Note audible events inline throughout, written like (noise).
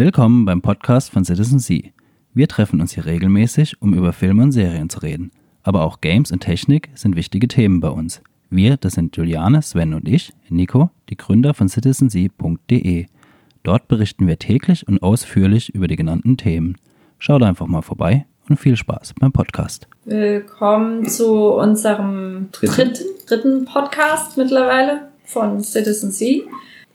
Willkommen beim Podcast von Citizen C. Wir treffen uns hier regelmäßig, um über Filme und Serien zu reden. Aber auch Games und Technik sind wichtige Themen bei uns. Wir, das sind Juliane, Sven und ich, Nico, die Gründer von citizensea.de. Dort berichten wir täglich und ausführlich über die genannten Themen. Schaut einfach mal vorbei und viel Spaß beim Podcast. Willkommen zu unserem dritten, dritten Podcast mittlerweile von Citizen C.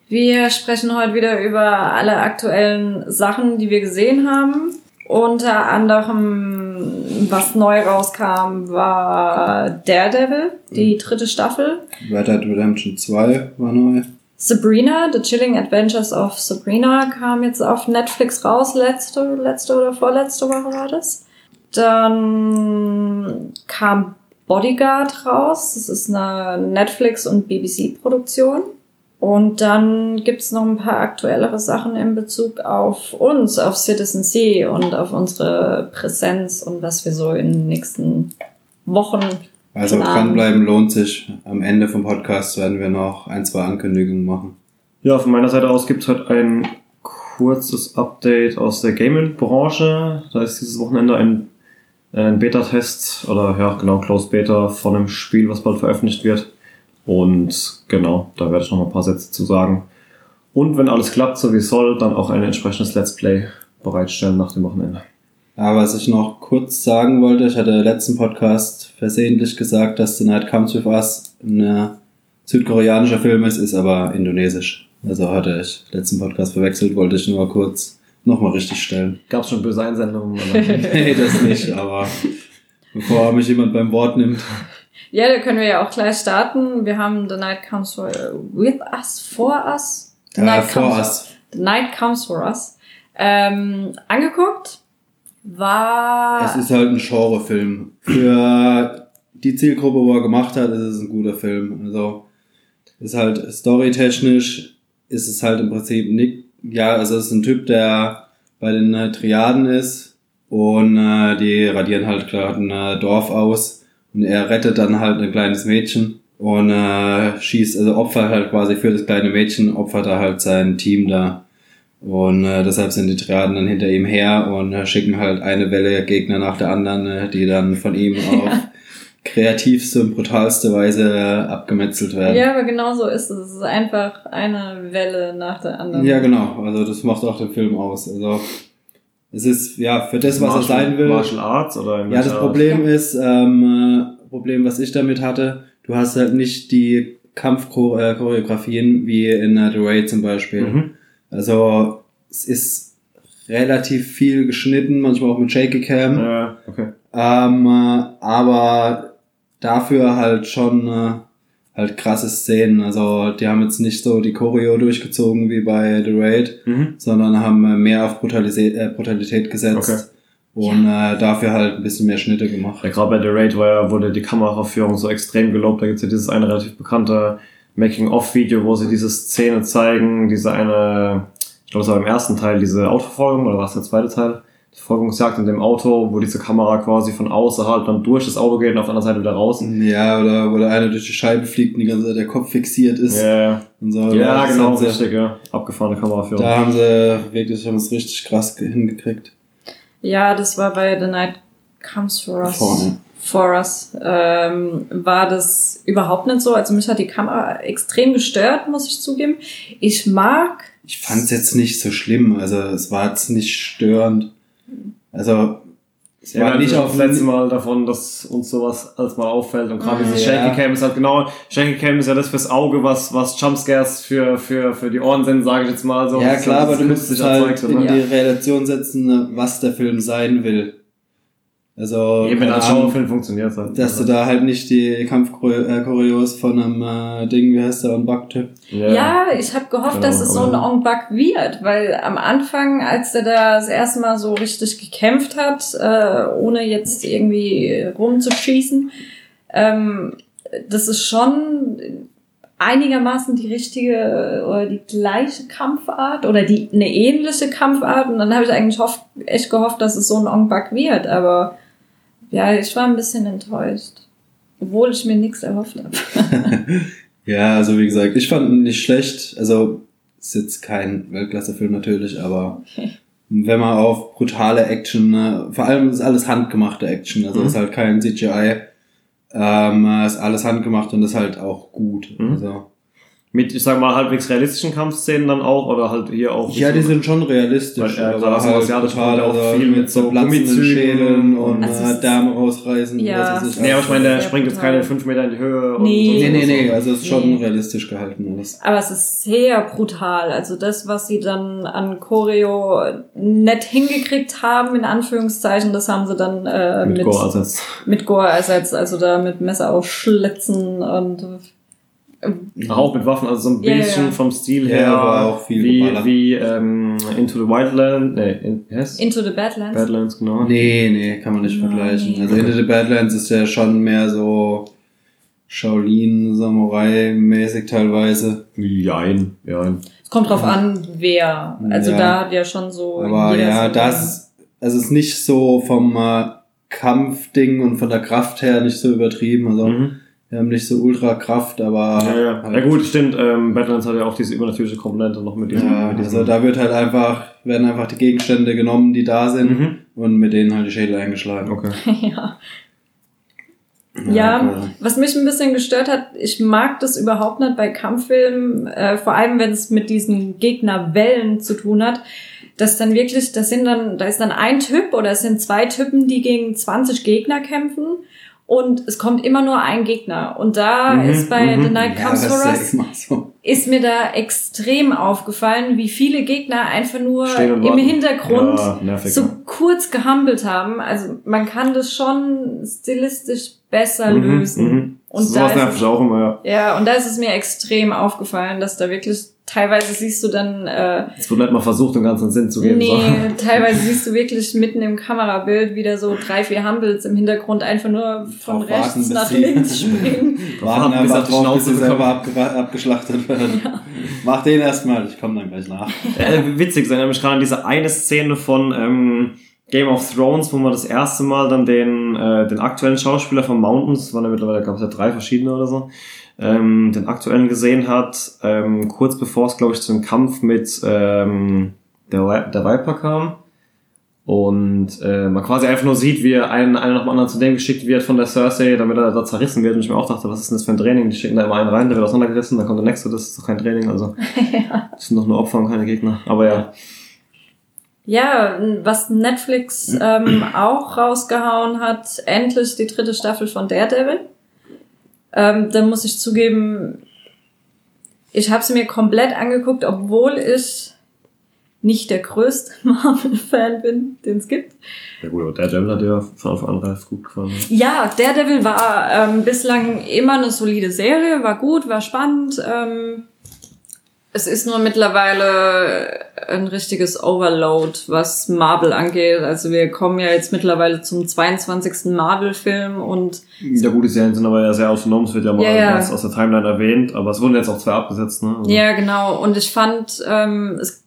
Wir sprechen heute wieder über alle aktuellen Sachen, die wir gesehen haben. Unter anderem, was neu rauskam, war Daredevil, die dritte Staffel. Red Dead Redemption 2 war neu. Sabrina, The Chilling Adventures of Sabrina kam jetzt auf Netflix raus, letzte, letzte oder vorletzte Woche war das. Dann kam Bodyguard raus, das ist eine Netflix- und BBC-Produktion. Und dann gibt's noch ein paar aktuellere Sachen in Bezug auf uns, auf Citizen C und auf unsere Präsenz und was wir so in den nächsten Wochen. Also planen. dranbleiben lohnt sich. Am Ende vom Podcast werden wir noch ein, zwei Ankündigungen machen. Ja, von meiner Seite aus gibt's heute ein kurzes Update aus der Gaming-Branche. Da ist dieses Wochenende ein, äh, ein Beta-Test oder ja, genau, Closed Beta von einem Spiel, was bald veröffentlicht wird. Und genau, da werde ich noch mal ein paar Sätze zu sagen. Und wenn alles klappt, so wie es soll, dann auch ein entsprechendes Let's Play bereitstellen nach dem Wochenende. Aber was ich noch kurz sagen wollte, ich hatte im letzten Podcast versehentlich gesagt, dass The Night Comes With Us ein äh, südkoreanischer Film ist, ist aber indonesisch. Also hatte ich letzten Podcast verwechselt, wollte ich nur kurz nochmal richtig stellen. Gab's schon böse Einsendungen? (laughs) Nee, das nicht, aber bevor mich jemand beim Wort nimmt. Ja, da können wir ja auch gleich starten. Wir haben The Night Comes for, With Us, For Us. The Äh, Night for Comes, us. The Night Comes For Us. Ähm, angeguckt. War... Es ist halt ein Genrefilm. Für die Zielgruppe, wo er gemacht hat, ist es ein guter Film. Also ist halt storytechnisch ist es halt im Prinzip nicht. Ja, also es ist ein Typ, der bei den äh, Triaden ist und äh, die radieren halt gerade ein äh, Dorf aus und er rettet dann halt ein kleines Mädchen und äh, schießt, also opfert halt quasi für das kleine Mädchen, opfert er halt sein Team da. Und äh, deshalb sind die Triaden dann hinter ihm her und äh, schicken halt eine Welle Gegner nach der anderen, äh, die dann von ihm (laughs) auf kreativste und brutalste Weise äh, abgemetzelt werden. Ja, aber genau so ist es. Es ist einfach eine Welle nach der anderen. Ja, genau. Also das macht auch den Film aus. Also es ist ja für das, was er Martial- sein will. Martial Arts oder Ja, das Problem ist, ähm, äh, Problem, was ich damit hatte, du hast halt nicht die Kampfchoreografien wie in äh, The Raid zum Beispiel. Mhm. Also es ist relativ viel geschnitten, manchmal auch mit Shaky Cam. Ja, okay. Ähm, äh, aber dafür halt schon äh, halt krasse Szenen. Also die haben jetzt nicht so die Choreo durchgezogen wie bei The Raid, Mhm. sondern haben äh, mehr auf Brutalität, äh, Brutalität gesetzt Okay. und äh, dafür halt ein bisschen mehr Schnitte gemacht. Ja, gerade bei The Raid war ja, wurde die Kameraführung so extrem gelobt. Da gibt's ja dieses eine relativ bekannte Making-of-Video, wo sie diese Szene zeigen, diese eine, ich glaube, es war im ersten Teil, diese Autoverfolgung, oder war es der zweite Teil? Verfolgungsjagd in dem Auto, wo diese Kamera quasi von außerhalb dann durch das Auto geht und auf der anderen Seite wieder raus. Ja, oder wo der eine durch die Scheibe fliegt und die ganze Zeit der Kopf fixiert ist Ja, und so. ja, Das genau, richtig, ja. Abgefahrene Kameraführung. Da haben sie wirklich haben es richtig krass ge- hingekriegt. Ja, das war bei The Night Comes For Us. Vorne. For Us. Ähm, war das überhaupt nicht so. Also mich hat die Kamera extrem gestört, muss ich zugeben. Ich mag Ich fand es jetzt nicht so schlimm, also es war jetzt nicht störend. Also es Ja, war nicht auf das letzte Mal davon, dass uns sowas als mal auffällt und gerade Mhm. diese Ja. Shaky Cam ist halt genau, Shaky Cam ist ja das fürs Auge, was, was Jumpscares für, für, für die Ohren sind, sage ich jetzt mal so. Ja klar, aber du musst es halt erzeugt, in oder? die Relation setzen, was der Film sein will. Also Eben als Ahnung, Genrefilm funktioniert es halt. dass du da halt nicht die Kampfchoreos von einem äh, Ding, wie heißt der, Unbuck-Typ. Ja, ich habe gehofft, Genau, dass es so ein aber- On-Buck wird, weil am Anfang, als er da das erste Mal so richtig gekämpft hat, äh, ohne jetzt irgendwie rumzuschießen, ähm, das ist schon einigermaßen die richtige oder die gleiche Kampfart oder die eine ähnliche Kampfart und dann habe ich eigentlich hoff, echt gehofft, dass es so ein On-Buck wird, aber ja, ich war ein bisschen enttäuscht. Obwohl ich mir nichts erhofft habe. (laughs) Ja, also wie gesagt, ich fand ihn nicht schlecht. Also ist jetzt kein Weltklasse-Film natürlich, aber (laughs) wenn man auf brutale Action, ne, vor allem ist alles handgemachte Action, also Mhm. ist halt kein CGI, ähm, ist alles handgemacht und ist halt auch gut. Mhm. Also, Mit, ich sag mal, halbwegs realistischen Kampfszenen dann auch, oder halt hier auch. ja, die sind schon realistisch, Weil, äh, klar, das asiatische kommt ja auch viel mit so platzenden Gummizügen Schädeln und Also äh, Därme rausreißen. Ja. ich. Nee, aber ich meine, der springt jetzt keine 5 Meter in die Höhe. Nee. Und Nee, nee, nee, so. also es ist schon Nee. realistisch gehalten alles. Aber es ist sehr brutal. Also das, was sie dann an Choreo nett hingekriegt haben, in Anführungszeichen, das haben sie dann äh, Mit mit, Gore ersetzt. mit Gore ersetzt. Also da mit Messer aufschlitzen und Auch mit Waffen, also so ein Ja, ja, bisschen ja. vom Stil Ja, her. aber auch viel wie, wie ähm, Into the Wildland. Nee, in, yes? Into the Badlands. Badlands, genau. Nee, nee, kann man nicht Nein. vergleichen. Also Into the Badlands ist ja schon mehr so Shaolin-Samurai-mäßig teilweise. Jein, jein. Es kommt drauf an, wer. Also Ja. da hat ja schon so. Aber ja, das, also es ist nicht so vom äh, Kampfding und von der Kraft her nicht so übertrieben. Also Mhm. Haben nicht so ultra Kraft, aber Ja, ja. halt, ja gut, stimmt. Ähm, Badlands hat ja auch diese übernatürliche Komponente noch mit diesem. Ja, mit diesem also da wird halt einfach, werden einfach die Gegenstände genommen, die da sind Mhm. und mit denen halt die Schädel eingeschlagen. Okay. (laughs) ja. Ja, quasi. was mich ein bisschen gestört hat, ich mag das überhaupt nicht bei Kampffilmen, äh, vor allem wenn es mit diesen Gegnerwellen zu tun hat, dass dann wirklich, das sind dann, da ist dann ein Typ oder es sind zwei Typen, die gegen 20 Gegner kämpfen und es kommt immer nur ein Gegner. Und da Mhm, ist bei mhm. The Night Ja, Comes das for ja Us so. ist mir da extrem aufgefallen, wie viele Gegner einfach nur im warten. Hintergrund Ja, so ja. kurz gehampelt haben. Also man kann das schon stilistisch besser Mhm, lösen. mhm. Und so da was ist nervt es, mich auch immer, ja. ja, und da ist es mir extrem aufgefallen, dass da wirklich teilweise siehst du dann äh, Es wird nicht mal versucht, den ganzen Sinn zu geben. nee, So. (laughs) teilweise siehst du wirklich mitten im Kamerabild wieder so drei, vier Humbles im Hintergrund einfach nur von Drauf rechts (laughs) warten, bis nach links springen. Warten Bis einfach drauf, bis Schnauze sie selber abgeschlachtet werden. (laughs) Mach den erstmal, ich komme dann gleich nach. Äh, witzig, ich erinnere mich gerade an diese eine Szene von ähm, Game of Thrones, wo man das erste Mal dann den, äh, den aktuellen Schauspieler von Mountains, waren ja mittlerweile, gab es ja drei verschiedene oder so, ähm, den aktuellen gesehen hat, ähm, kurz bevor es, glaube ich, zum Kampf mit ähm, der, der Viper kam. Und äh, man quasi einfach nur sieht, wie ein, einer nach dem anderen zu dem geschickt wird von der Cersei, damit er da zerrissen wird. Und ich mir auch dachte, was ist denn das für ein Training? Die schicken da immer einen rein, der wird auseinandergerissen, dann kommt der nächste, das ist doch kein Training. Also (laughs) das sind doch nur Opfer und keine Gegner. Aber ja. Ja, was Netflix ähm, auch rausgehauen hat, endlich die dritte Staffel von Daredevil. Ähm, da muss ich zugeben, ich habe sie mir komplett angeguckt, obwohl ich nicht der größte (laughs) Marvel-Fan bin, den es gibt. Ja gut, aber der Devil hat ja von Anfang an relativ gut gefallen. Ja, Daredevil war ähm, bislang immer eine solide Serie, war gut, war spannend. Ähm, es ist nur mittlerweile ein richtiges Overload, was Marvel angeht. Also wir kommen ja jetzt mittlerweile zum 22. Marvel-Film und Ja gut, die Serien sind aber ja sehr autonom, es wird ja mal Ja, aus der Timeline erwähnt, aber es wurden jetzt auch zwei abgesetzt, ne? Also, ja, genau. Und ich fand, ähm, es,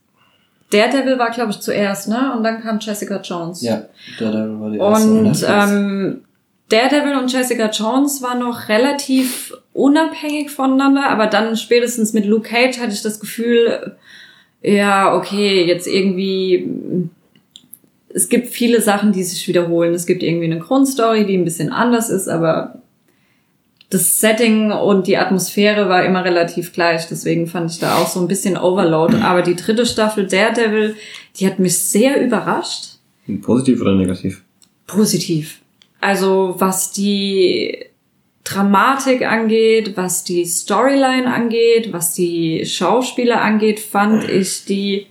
Daredevil war, glaube ich, zuerst, ne? Und dann kam Jessica Jones. Ja, der, der war die erste Und ähm, Daredevil und Jessica Jones waren noch relativ unabhängig voneinander, aber dann spätestens mit Luke Cage hatte ich das Gefühl, ja, okay, jetzt irgendwie, es gibt viele Sachen, die sich wiederholen. Es gibt irgendwie eine Grundstory, die ein bisschen anders ist, aber das Setting und die Atmosphäre war immer relativ gleich. Deswegen fand ich da auch so ein bisschen Overload. Aber die dritte Staffel Daredevil, die hat mich sehr überrascht Positiv oder negativ? positiv. Also was die Dramatik angeht, was die Storyline angeht, was die Schauspieler angeht, fand ich die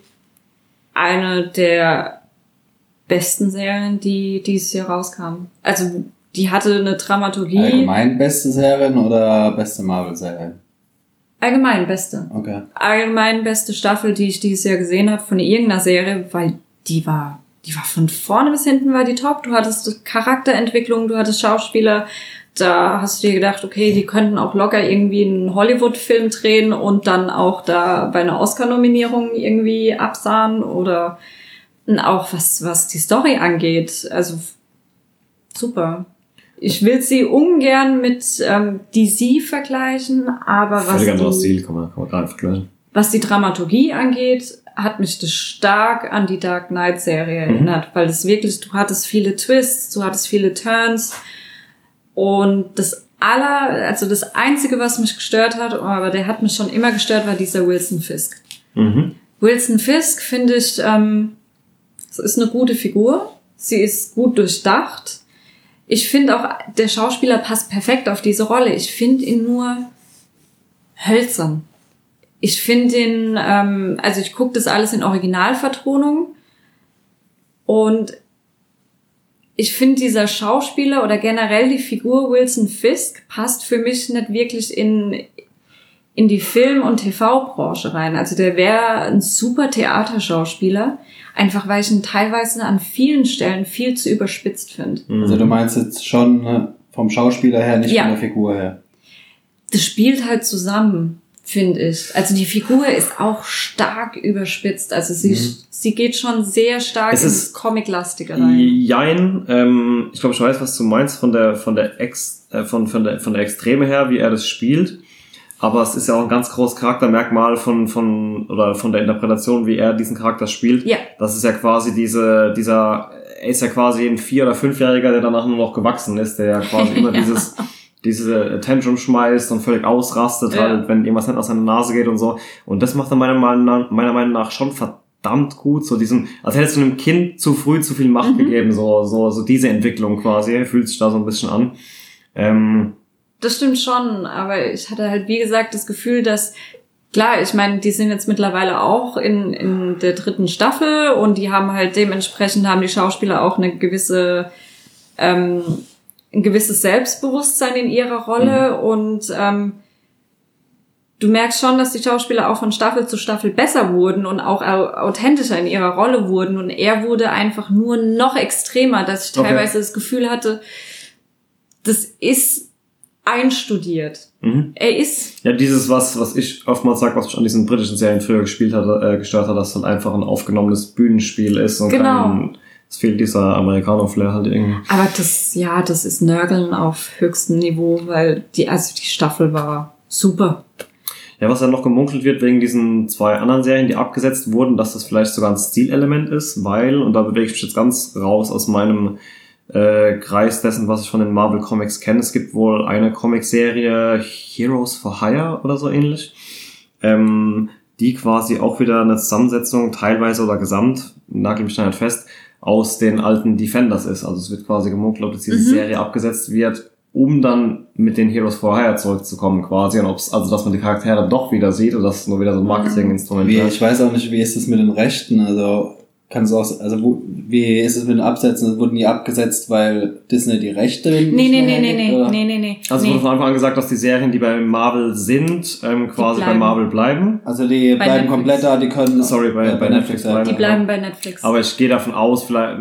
eine der besten Serien, die dieses Jahr rauskamen. Also die hatte eine Dramaturgie. Allgemein beste Serien oder beste Marvel-Serien? Allgemein beste. Okay. allgemein beste Staffel, die ich dieses Jahr gesehen habe von irgendeiner Serie, weil die war, die war von vorne bis hinten war die top. Du hattest Charakterentwicklung, du hattest Schauspieler. Da hast du dir gedacht, okay, die könnten auch locker irgendwie einen Hollywood-Film drehen und dann auch da bei einer Oscar-Nominierung irgendwie absahen oder auch was, was die Story angeht. Also super. Ich will sie ungern mit ähm, DC vergleichen, aber was Völlig Stil, kann man, kann man gar nicht vergleichen. Was die Dramaturgie angeht, hat mich das stark an die Dark Knight Serie Mhm. erinnert, weil es wirklich, du hattest viele Twists, du hattest viele Turns und das aller, also das einzige, was mich gestört hat, aber der hat mich schon immer gestört, war dieser Wilson Fisk. Mhm. Wilson Fisk finde ich, ähm, es ist eine gute Figur. Sie ist gut durchdacht. Ich finde auch, der Schauspieler passt perfekt auf diese Rolle. Ich finde ihn nur hölzern. Ich finde ihn, ähm, also ich gucke das alles in Originalvertonung und ich finde dieser Schauspieler oder generell die Figur Wilson Fisk passt für mich nicht wirklich in, in die Film- und TV-Branche rein. Also der wäre ein super Theaterschauspieler, einfach weil ich ihn teilweise an vielen Stellen viel zu überspitzt finde. Also du meinst jetzt schon ne, vom Schauspieler her, nicht Ja. von der Figur her. Das spielt halt zusammen, finde ich. Also die Figur ist auch stark überspitzt. Also sie, sie geht schon sehr stark Es ins ist- Comic-lastige rein. Jein, ähm, ich glaube, ich weiß, was du meinst von der von der Ex, äh, von, von der von der Extreme her, wie er das spielt. Aber es ist ja auch ein ganz großes Charaktermerkmal von von oder von der Interpretation, wie er diesen Charakter spielt. Ja. Das ist ja quasi diese dieser er ist ja quasi ein vier oder fünfjähriger, der danach nur noch gewachsen ist, der ja quasi (laughs) immer Ja. dieses diese Tantrum schmeißt und völlig ausrastet, Ja. halt, wenn irgendwas nicht aus seiner Nase geht und so. Und das macht er meiner Meinung nach, meiner Meinung nach schon verdammt gut. So diesen, als hättest du einem Kind zu früh zu viel Macht Mhm. gegeben, so, so, so diese Entwicklung quasi, fühlt sich da so ein bisschen an. Ähm, Das stimmt schon, aber ich hatte halt, wie gesagt, das Gefühl, dass, klar, ich meine, die sind jetzt mittlerweile auch in, in der dritten Staffel und die haben halt dementsprechend, haben die Schauspieler auch eine gewisse, ähm, ein gewisses Selbstbewusstsein in ihrer Rolle und ähm, du merkst schon, dass die Schauspieler auch von Staffel zu Staffel besser wurden und auch au- authentischer in ihrer Rolle wurden und er wurde einfach nur noch extremer, dass ich Okay. teilweise das Gefühl hatte, das ist einstudiert. mhm. Er ist, Ja, dieses, was, was ich oftmals sage, was mich an diesen britischen Serien früher gespielt hatte, äh, gestört hat, dass es halt einfach ein aufgenommenes Bühnenspiel ist und Genau. kein, es fehlt dieser Amerikaner-Flair halt irgendwie. aber das, ja, das ist Nörgeln auf höchstem Niveau, weil die, also die Staffel war super. Ja, was ja noch gemunkelt wird wegen diesen zwei anderen Serien, die abgesetzt wurden, dass das vielleicht sogar ein Stilelement ist, weil, und da bewege ich mich jetzt ganz raus aus meinem äh, Kreis dessen, was ich von den Marvel Comics kenne. Es gibt wohl eine Comicserie Heroes for Hire oder so ähnlich, ähm, die quasi auch wieder eine Zusammensetzung teilweise oder gesamt, nagel mich da nicht fest, aus den alten Defenders ist. Also es wird quasi gemunkelt, ob jetzt diese Mhm. Serie abgesetzt wird, um dann mit den Heroes for Hire zurückzukommen quasi und ob's, also dass man die Charaktere doch wieder sieht oder dass es nur wieder so ein Marketinginstrument Wie, wird. ich weiß auch nicht, wie ist es mit den Rechten? Also kann es auch, also wo, wie ist es mit den Absätzen? Wurden die abgesetzt, weil Disney die Rechte Nee, nicht nee, mehr nee, nee, nee, oder? nee, nee, nee. Also nee. wurde von Anfang an gesagt, dass die Serien, die bei Marvel sind, ähm, quasi bei. Marvel bleiben. Also die Bei bleiben Netflix. komplett da, die können Sorry, bei- äh, bei Netflix sein. bleiben. Die bleiben bei Netflix. Aber ich gehe davon aus, vielleicht,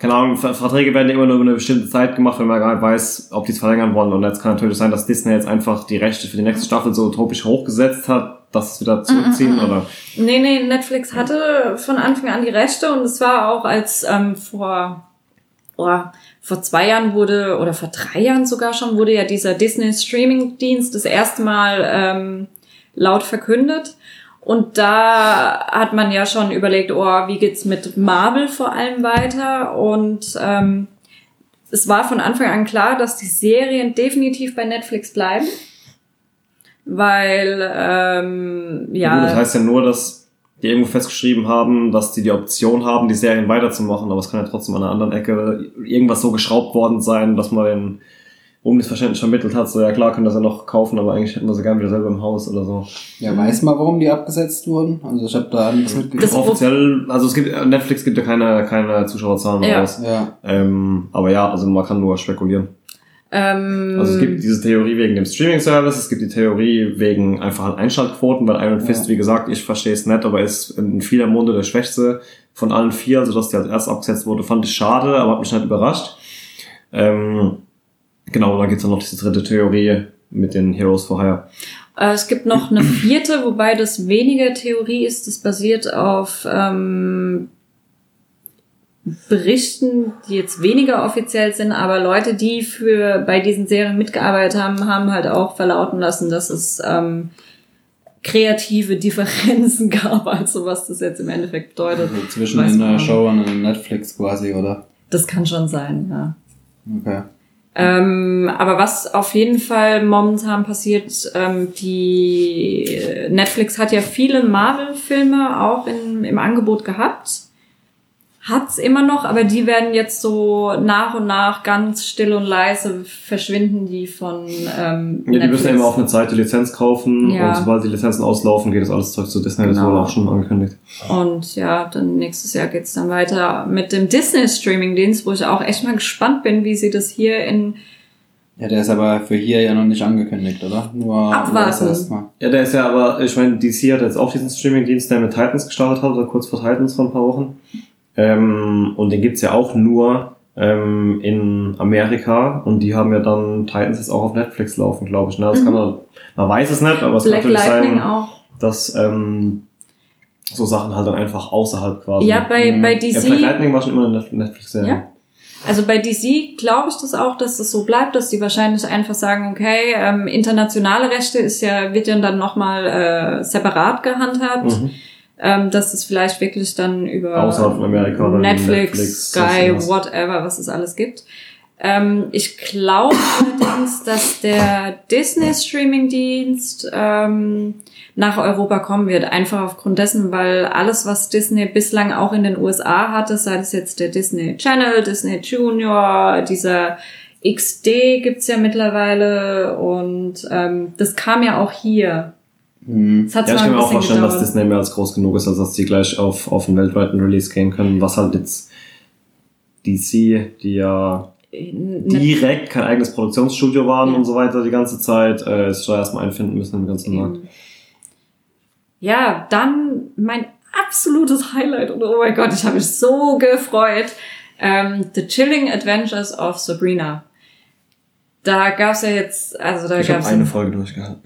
keine Ahnung, Ver- Verträge werden immer nur über eine bestimmte Zeit gemacht, wenn man gar nicht weiß, ob die es verlängern wollen. Und jetzt kann natürlich sein, dass Disney jetzt einfach die Rechte für die nächste Staffel so utopisch hochgesetzt hat, dass es wieder zurückziehen Mm, mm, mm. oder. Nee, nee, Netflix hatte von Anfang an die Rechte und es war auch als ähm, vor, oh, vor zwei Jahren wurde, oder vor drei Jahren sogar schon, wurde ja dieser Disney Streaming Dienst das erste Mal ähm, laut verkündet. Und da hat man ja schon überlegt, oh, wie geht's mit Marvel vor allem weiter? Und ähm, es war von Anfang an klar, dass die Serien definitiv bei Netflix bleiben. Weil, ähm, ja. Das heißt ja nur, dass die irgendwo festgeschrieben haben, dass die die Option haben, die Serien weiterzumachen, aber es kann ja trotzdem an einer anderen Ecke irgendwas so geschraubt worden sein, dass man den Unmissverständnis vermittelt hat, so ja klar, können das ja noch kaufen, aber eigentlich hätten wir sie gerne wieder selber im Haus oder so. Ja, weiß mal, warum die abgesetzt wurden? Also ich habe da nichts mitgekriegt. Offiziell, also es gibt, Netflix gibt ja keine, keine Zuschauerzahlen Ja. raus. Ja. Ähm, aber ja, also man kann nur spekulieren. Ähm, Also es gibt diese Theorie wegen dem Streaming-Service, es gibt die Theorie wegen einfach halt Einschaltquoten, weil Iron Fist, Ja. wie gesagt, ich verstehe es nicht, aber ist in vieler Munde der Schwächste von allen vier, also dass die als erst abgesetzt wurde, fand ich schade, aber hat mich nicht überrascht. Ähm, genau, und dann gibt's dann noch diese dritte Theorie mit den Heroes for Hire. Äh, es gibt noch eine vierte, wobei das weniger Theorie ist. Das basiert auf ähm, Berichten, die jetzt weniger offiziell sind, aber Leute, die für bei diesen Serien mitgearbeitet haben, haben halt auch verlauten lassen, dass es ähm, kreative Differenzen (laughs) gab, also was das jetzt im Endeffekt bedeutet. Also zwischen Weiß man einer nicht. Show und Netflix quasi, oder? Das kann schon sein, ja. Okay. Ähm, aber was auf jeden Fall momentan passiert, ähm, die Netflix hat ja viele Marvel-Filme auch in, im Angebot gehabt. Hat's immer noch, aber die werden jetzt so nach und nach ganz still und leise verschwinden, die von ähm, Ja, die müssen ja immer auf eine Zeit die Lizenz kaufen Ja. und sobald die Lizenzen auslaufen, geht das alles zurück zu Disney. Das Genau. wurde auch schon angekündigt. Und ja, dann nächstes Jahr geht's dann weiter mit dem Disney-Streaming-Dienst, wo ich auch echt mal gespannt bin, wie sie das hier in Ja, der ist aber für hier ja noch nicht angekündigt, oder? Nur Abwarten. das. Ja, der ist ja aber, ich meine, DC hat jetzt auch diesen Streaming-Dienst, der mit Titans gestartet hat, oder kurz vor Titans vor ein paar Wochen. Ähm, und den gibt's ja auch nur ähm, in Amerika und die haben ja dann Titans jetzt auch auf Netflix laufen, glaube ich. Ne? Das kann man, man weiß es nicht, aber es kann Black natürlich Lightning sein, auch. dass ähm, so Sachen halt dann einfach außerhalb quasi. Ja, bei, Mhm. bei Ja, Black DC. Lightning war schon immer eine Net- Netflix-Serie. Ja. Also bei DC glaube ich das auch, dass das so bleibt, dass die wahrscheinlich einfach sagen, okay, ähm, internationale Rechte ist ja, wird ja dann nochmal äh, separat gehandhabt. Mhm. Ähm, dass es vielleicht wirklich dann über Amerika Netflix, Netflix, Sky, whatever, was es alles gibt. Ähm, ich glaube allerdings, dass der Disney-Streaming-Dienst ähm, nach Europa kommen wird. Einfach aufgrund dessen, weil alles, was Disney bislang auch in den USA hatte, sei es jetzt der Disney Channel, Disney Junior, dieser XD gibt's ja mittlerweile und ähm, das kam ja auch hier. Mhm. Es Ja, ich kann mir auch vorstellen, dass gedauert. Disney mehr als groß genug ist, als dass sie gleich auf, auf einen weltweiten Release gehen können, was halt jetzt DC, die ja Ne- direkt kein eigenes Produktionsstudio waren Ja. und so weiter die ganze Zeit, äh, sich da erstmal einfinden müssen im ganzen Markt. Ähm, Ja, dann mein absolutes Highlight und oh mein Gott, ich habe mich so gefreut. Ähm, The Chilling Adventures of Sabrina. Da gab's ja jetzt, also da Ich habe gab's eine Folge durchgehalten.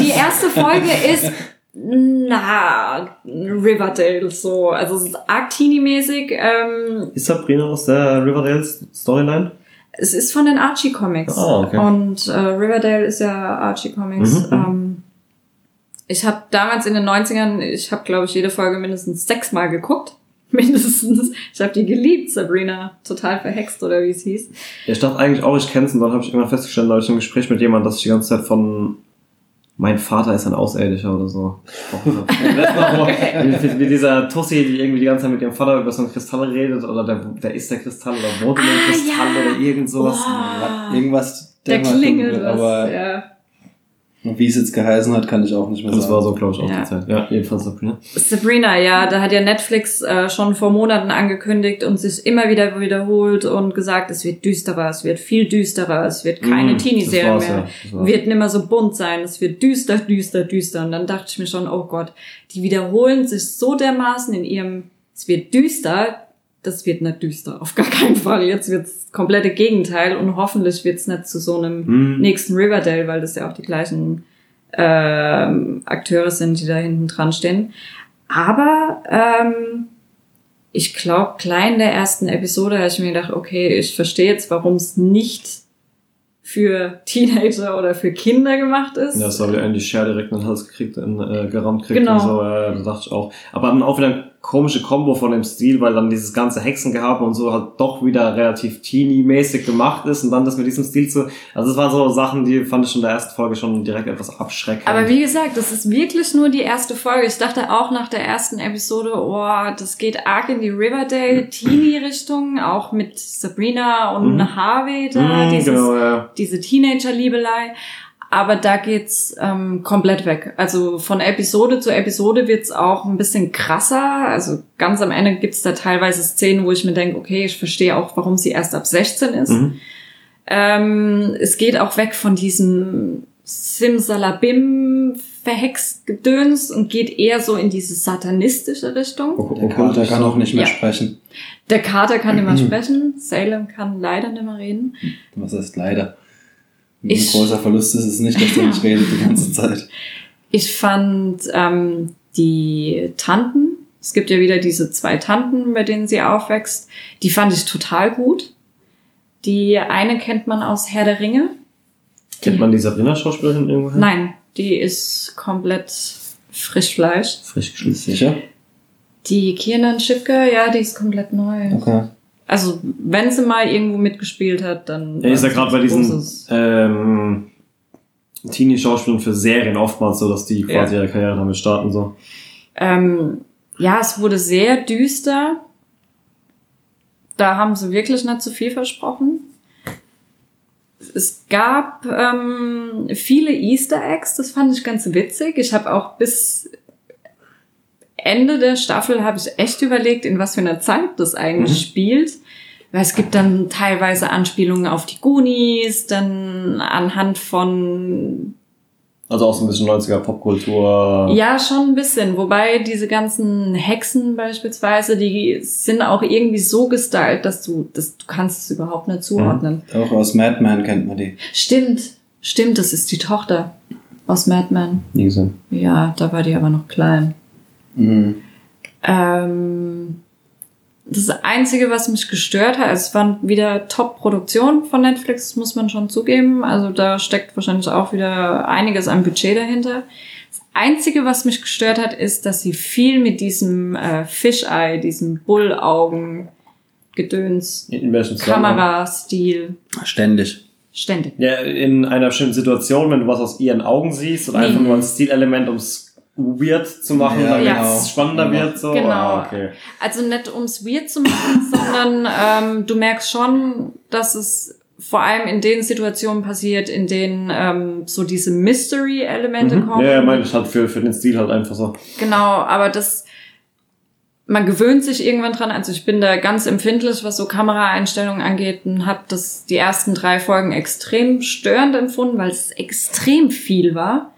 die (laughs) erste Folge ist na Riverdale so, also es ist arg teenie-mäßig. Ähm, Ist Sabrina aus der Riverdale Storyline? es ist von den Archie Comics. Ah, okay. Und äh, Riverdale ist ja Archie Comics. Mhm, Ähm, ich habe damals in den 90ern, ich habe glaube ich jede Folge mindestens sechsmal geguckt. (laughs) Mindestens. Ich habe die geliebt, Sabrina. Total verhext oder wie es hieß. Ja, ich dachte eigentlich auch, ich kenn's und dann habe ich irgendwann festgestellt, da ich im Gespräch mit jemandem, dass ich die ganze Zeit von mein Vater ist ein Außerirdischer oder so wo- (laughs) wie, dieser Tussi, die irgendwie die ganze Zeit mit ihrem Vater über so einen Kristall redet oder der, der ist der Kristall oder dem Ah, Kristall ja. oder irgend sowas. Boah. Irgendwas Der klingelt was. aber ja. Wie es jetzt geheißen hat, kann ich auch nicht mehr Das sagen. war so, glaube ich, auch Ja. die Zeit. Ja, jedenfalls Sabrina. Sabrina, ja, da hat ja Netflix äh, schon vor Monaten angekündigt und sich immer wieder wiederholt und gesagt, es wird düsterer, es wird viel düsterer, es wird keine Mhm, Teenie-Serie das mehr. ja, das wird nimmer so bunt sein, es wird düster, düster, düster. Und dann dachte ich mir schon, oh Gott, die wiederholen sich so dermaßen in ihrem, es wird düster, das wird nicht düster, auf gar keinen Fall. Jetzt wird's komplette Gegenteil und hoffentlich wird's nicht zu so einem Mhm. nächsten Riverdale, weil das ja auch die gleichen ähm, Akteure sind, die da hinten dran stehen. Aber ähm, ich glaube, klein in der ersten Episode habe ich mir gedacht, okay, ich verstehe jetzt, warum es nicht für Teenager oder für Kinder gemacht ist. Ja, das wieder einen die Schere direkt in den Hals gekriegt, in, äh, gerammt kriegt Genau. und so, äh, da dachte ich auch. Aber dann auch wieder komische Kombo von dem Stil, weil dann dieses ganze Hexengehabe und so halt doch wieder relativ teeny-mäßig gemacht ist und dann das mit diesem Stil zu, also es waren so Sachen, die fand ich schon in der ersten Folge schon direkt etwas abschreckend. Aber wie gesagt, das ist wirklich nur die erste Folge. Ich dachte auch nach der ersten Episode, oh, das geht arg in die Riverdale (clears throat) Teenie-Richtung, auch mit Sabrina und Mhm. Harvey da, Mhm, dieses, genau, ja. diese Teenager-Liebelei. Aber da geht's ähm, komplett weg. Also von Episode zu Episode wird's auch ein bisschen krasser. Also ganz am Ende gibt's da teilweise Szenen, wo ich mir denke, okay, ich verstehe auch, warum sie erst ab 16 ist. Mhm. Ähm, es geht auch weg von diesem Simsalabim verhext Gedöns und geht eher so in diese satanistische Richtung. Oh, Der Kater kann auch nicht mehr Ja. sprechen. Der Kater kann nicht (clears throat) mehr sprechen, Salem kann leider nicht mehr reden. Was heißt leider? Ein Ich- großer Verlust ist es nicht, dass der (laughs) nicht redet die ganze Zeit. Ich fand ähm, die Tanten, es gibt ja wieder diese zwei Tanten, bei denen sie aufwächst, die fand ich total gut. Die eine kennt man aus Herr der Ringe. Kennt man die Sabrina-Schauspielerin irgendwo? Nein, Die ist komplett Frischfleisch. Frisch geschnitten. Sicher? Die Kiernan Schipke, ja, die ist komplett neu. Okay. Also, wenn sie mal irgendwo mitgespielt hat, dann. Ja, ist ja gerade bei diesen ähm, Teenie-Schauspielern für Serien oftmals so, dass die quasi Ja. ihre Karriere damit starten. so. Ähm, ja, es wurde sehr düster. Da haben sie wirklich nicht zu viel versprochen. Es gab ähm, viele Easter Eggs, das fand ich ganz witzig. Ich habe auch bis Ende der Staffel habe ich echt überlegt, in was für einer Zeit das eigentlich spielt. Weil es gibt dann teilweise Anspielungen auf die Goonies, dann anhand von Also auch so ein bisschen 90er Popkultur. Ja, schon ein bisschen. Wobei diese ganzen Hexen beispielsweise, die sind auch irgendwie so gestylt, dass du, dass du kannst es überhaupt nicht zuordnen. Auch aus Mad Men kennt man die. Stimmt, stimmt, das ist die Tochter aus Mad Men. Nie gesehen. Ja, da war die aber noch klein. Mhm. Ähm, das Einzige, was mich gestört hat, also es waren wieder Top-Produktionen von Netflix, muss man schon zugeben. Also da steckt wahrscheinlich auch wieder einiges an Budget dahinter. Das Einzige, was mich gestört hat, ist, dass sie viel mit diesem äh, Fisheye, diesem Bullaugen, Gedöns? Kamerastil, Ständig. ständig. Ja, in einer bestimmten Situation, wenn du was aus ihren Augen siehst und Nee. einfach nur ein Stilelement, um es weird zu machen, Ja, damit genau. es spannender Genau. wird. So. Genau. Ah, okay. Also nicht ums weird zu machen, (laughs) sondern ähm, du merkst schon, dass es vor allem in den Situationen passiert, in denen ähm, so diese Mystery-Elemente Mhm. kommen. Ja, ja, meine ich halt für, für den Stil halt einfach so. Genau, aber das, man gewöhnt sich irgendwann dran. Also ich bin da ganz empfindlich, was so Kameraeinstellungen angeht und habe das die ersten drei Folgen extrem störend empfunden, weil es extrem viel war.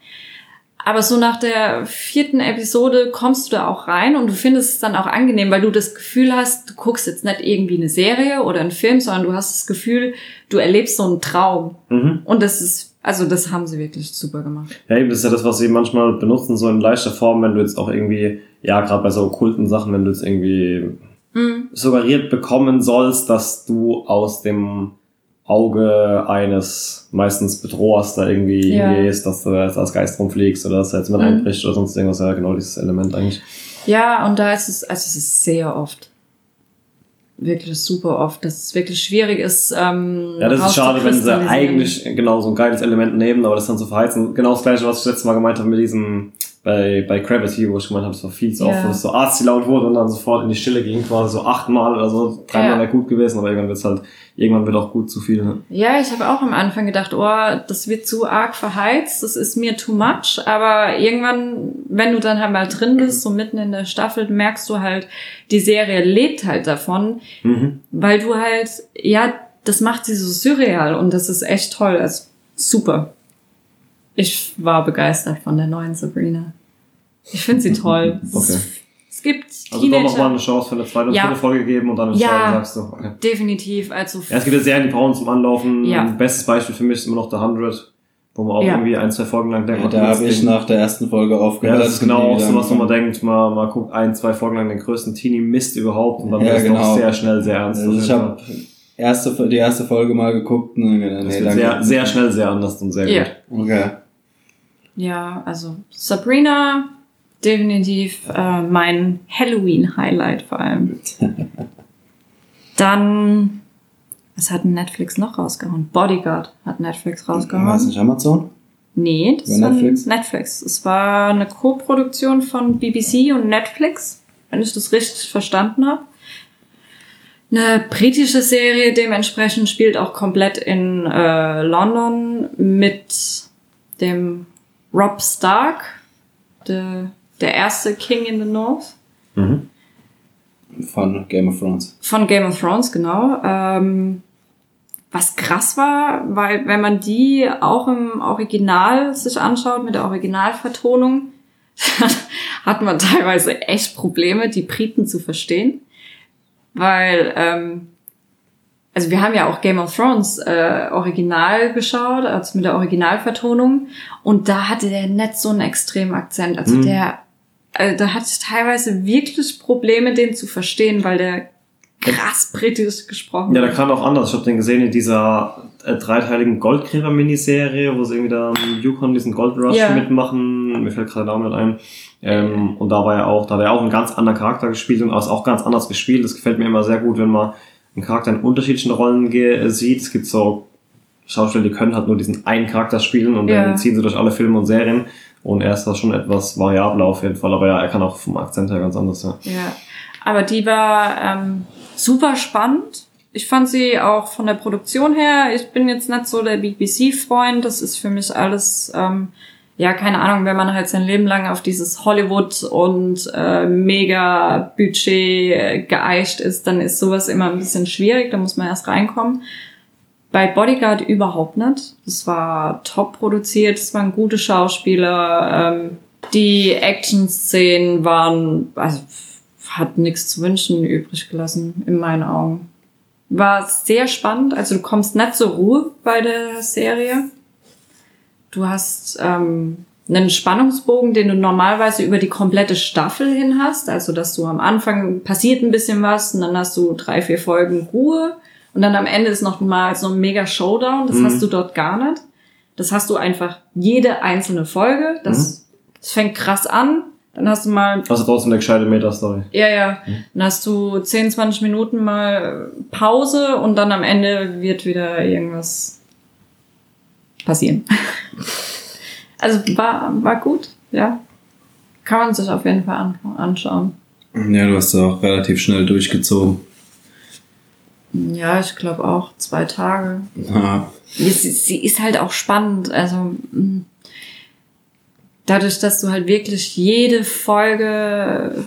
Aber so nach der vierten Episode kommst du da auch rein und du findest es dann auch angenehm, weil du das Gefühl hast, du guckst jetzt nicht irgendwie eine Serie oder einen Film, sondern du hast das Gefühl, du erlebst so einen Traum. Mhm. Und das ist, also das haben sie wirklich super gemacht. Ja, eben, das ist ja das, was sie manchmal benutzen, so in leichter Form, wenn du jetzt auch irgendwie, ja, gerade bei so okkulten Sachen, wenn du jetzt irgendwie Mhm. suggeriert bekommen sollst, dass du aus dem Auge eines meistens Bedrohers da irgendwie Ja. gehst, dass du jetzt als Geist rumfliegst oder dass da jetzt jemand Mhm. einbricht oder sonst irgendwas. Ja, genau dieses Element eigentlich. Ja, und da ist es, also es ist sehr oft. Wirklich super oft, dass es wirklich schwierig ist. Ähm, Ja, das ist schade, wenn sie eigentlich genau so ein geiles Element nehmen, aber das dann zu verheizen. Genau das gleiche, was ich letztes Mal gemeint habe mit diesem, bei, bei Gravity, wo ich gemeint habe, es war viel zu oft, wo es so arzi laut wurde und dann sofort in die Stille ging, quasi so achtmal oder so, dreimal Ja. wäre gut gewesen, aber irgendwann wird's halt, irgendwann wird auch gut zu viel. Ne? Ja, ich habe auch am Anfang gedacht, oh, das wird zu arg verheizt, das ist mir too much. Aber irgendwann, wenn du dann halt mal drin bist, so mitten in der Staffel, merkst du halt, die Serie lebt halt davon, Mhm. weil du halt, ja, das macht sie so surreal und das ist echt toll. Also super. Ich war begeistert von der neuen Sabrina. Ich finde sie toll. Okay. Es gibt Also doch noch mal Teenager. eine Chance für eine zweite und Ja. dritte Folge geben und dann entscheiden, Ja. sagst du. Okay. Definitiv. Also Ja, es gibt ja Serien, die brauchen zum Anlaufen. Ja. Bestes Beispiel für mich ist immer noch The 100, wo man auch Ja. irgendwie ein, zwei Folgen lang denkt, Ja, man da habe ich nach der ersten Folge Ja, aufgehört. das ist genau auch so, was wo man denkt, man, man guckt ein, zwei Folgen lang den größten Teenie-Mist überhaupt und dann Ja, wird es genau. doch sehr schnell sehr ernst. Also ich habe erste, die erste Folge mal geguckt und dann das nee, wird danke. sehr, sehr schnell sehr anders und sehr Ja. gut. Okay. Ja, also Sabrina definitiv äh, mein Halloween-Highlight vor allem. Dann, was hat Netflix noch rausgehauen? Bodyguard hat Netflix War es rausgehauen. nicht Amazon? Nee, das Über war Netflix? Netflix. Es war eine Co-Produktion von BBC und Netflix, wenn ich das richtig verstanden habe. Eine britische Serie, dementsprechend spielt auch komplett in äh, London mit dem Rob Stark, der, der erste King in the North. Mhm. Von Game of Thrones. Von Game of Thrones, genau. Ähm, was krass war, weil wenn man die auch im Original sich anschaut, mit der Originalvertonung, (laughs) hat man teilweise echt Probleme, die Briten zu verstehen. Weil, ähm, also wir haben ja auch Game of Thrones äh, original geschaut, also mit der Originalvertonung. Und da hatte der nicht so einen extremen Akzent. Also Mhm. der, also da hatte ich teilweise wirklich Probleme, den zu verstehen, weil der krass britisch gesprochen. Ja, da kam auch anders. Ich habe den gesehen in dieser äh, dreiteiligen Goldgräber-Miniserie, wo sie irgendwie da im Yukon diesen Gold Rush Ja. mitmachen. Mir fällt gerade der Name nicht ein. Ähm, und da war er auch, da hat er auch einen ganz anderen Charakter gespielt und ist auch ganz anders gespielt. Das gefällt mir immer sehr gut, wenn man einen Charakter in unterschiedlichen Rollen ge- sieht. Es gibt so Schauspieler, die können halt nur diesen einen Charakter spielen und Ja. dann ziehen sie durch alle Filme und Serien. Und er ist da schon etwas variabler auf jeden Fall. Aber ja, er kann auch vom Akzent her ganz anders sein. Ja, aber die war ähm, super spannend. Ich fand sie auch von der Produktion her, ich bin jetzt nicht so der BBC-Freund, das ist für mich alles, ähm, ja, keine Ahnung, wenn man halt sein Leben lang auf dieses Hollywood und äh, mega Budget äh, geeicht ist, dann ist sowas immer ein bisschen schwierig, da muss man erst reinkommen. Bei Bodyguard überhaupt nicht. Das war top produziert, es waren gute Schauspieler, ähm, die Action-Szenen waren, also hat nichts zu wünschen übrig gelassen, in meinen Augen. War sehr spannend, also du kommst nicht zur Ruhe bei der Serie. Du hast ähm, einen Spannungsbogen, den du normalerweise über die komplette Staffel hin hast, also dass du am Anfang passiert ein bisschen was und dann hast du drei, vier Folgen Ruhe und dann am Ende ist noch mal so ein mega Showdown, das Mhm. hast du dort gar nicht. Das hast du einfach jede einzelne Folge, das, das fängt krass an, dann hast du mal Also trotzdem eine gescheite Meta-Story. ja, ja. Dann hast du 10, 20 Minuten mal Pause und dann am Ende wird wieder irgendwas passieren. (laughs) Also war, war gut, ja. Kann man sich auf jeden Fall an, anschauen. Ja, du hast auch relativ schnell durchgezogen. Ja, ich glaube auch zwei Tage. Ja, Sie, sie ist halt auch spannend. Also mh, dadurch, dass du halt wirklich jede Folge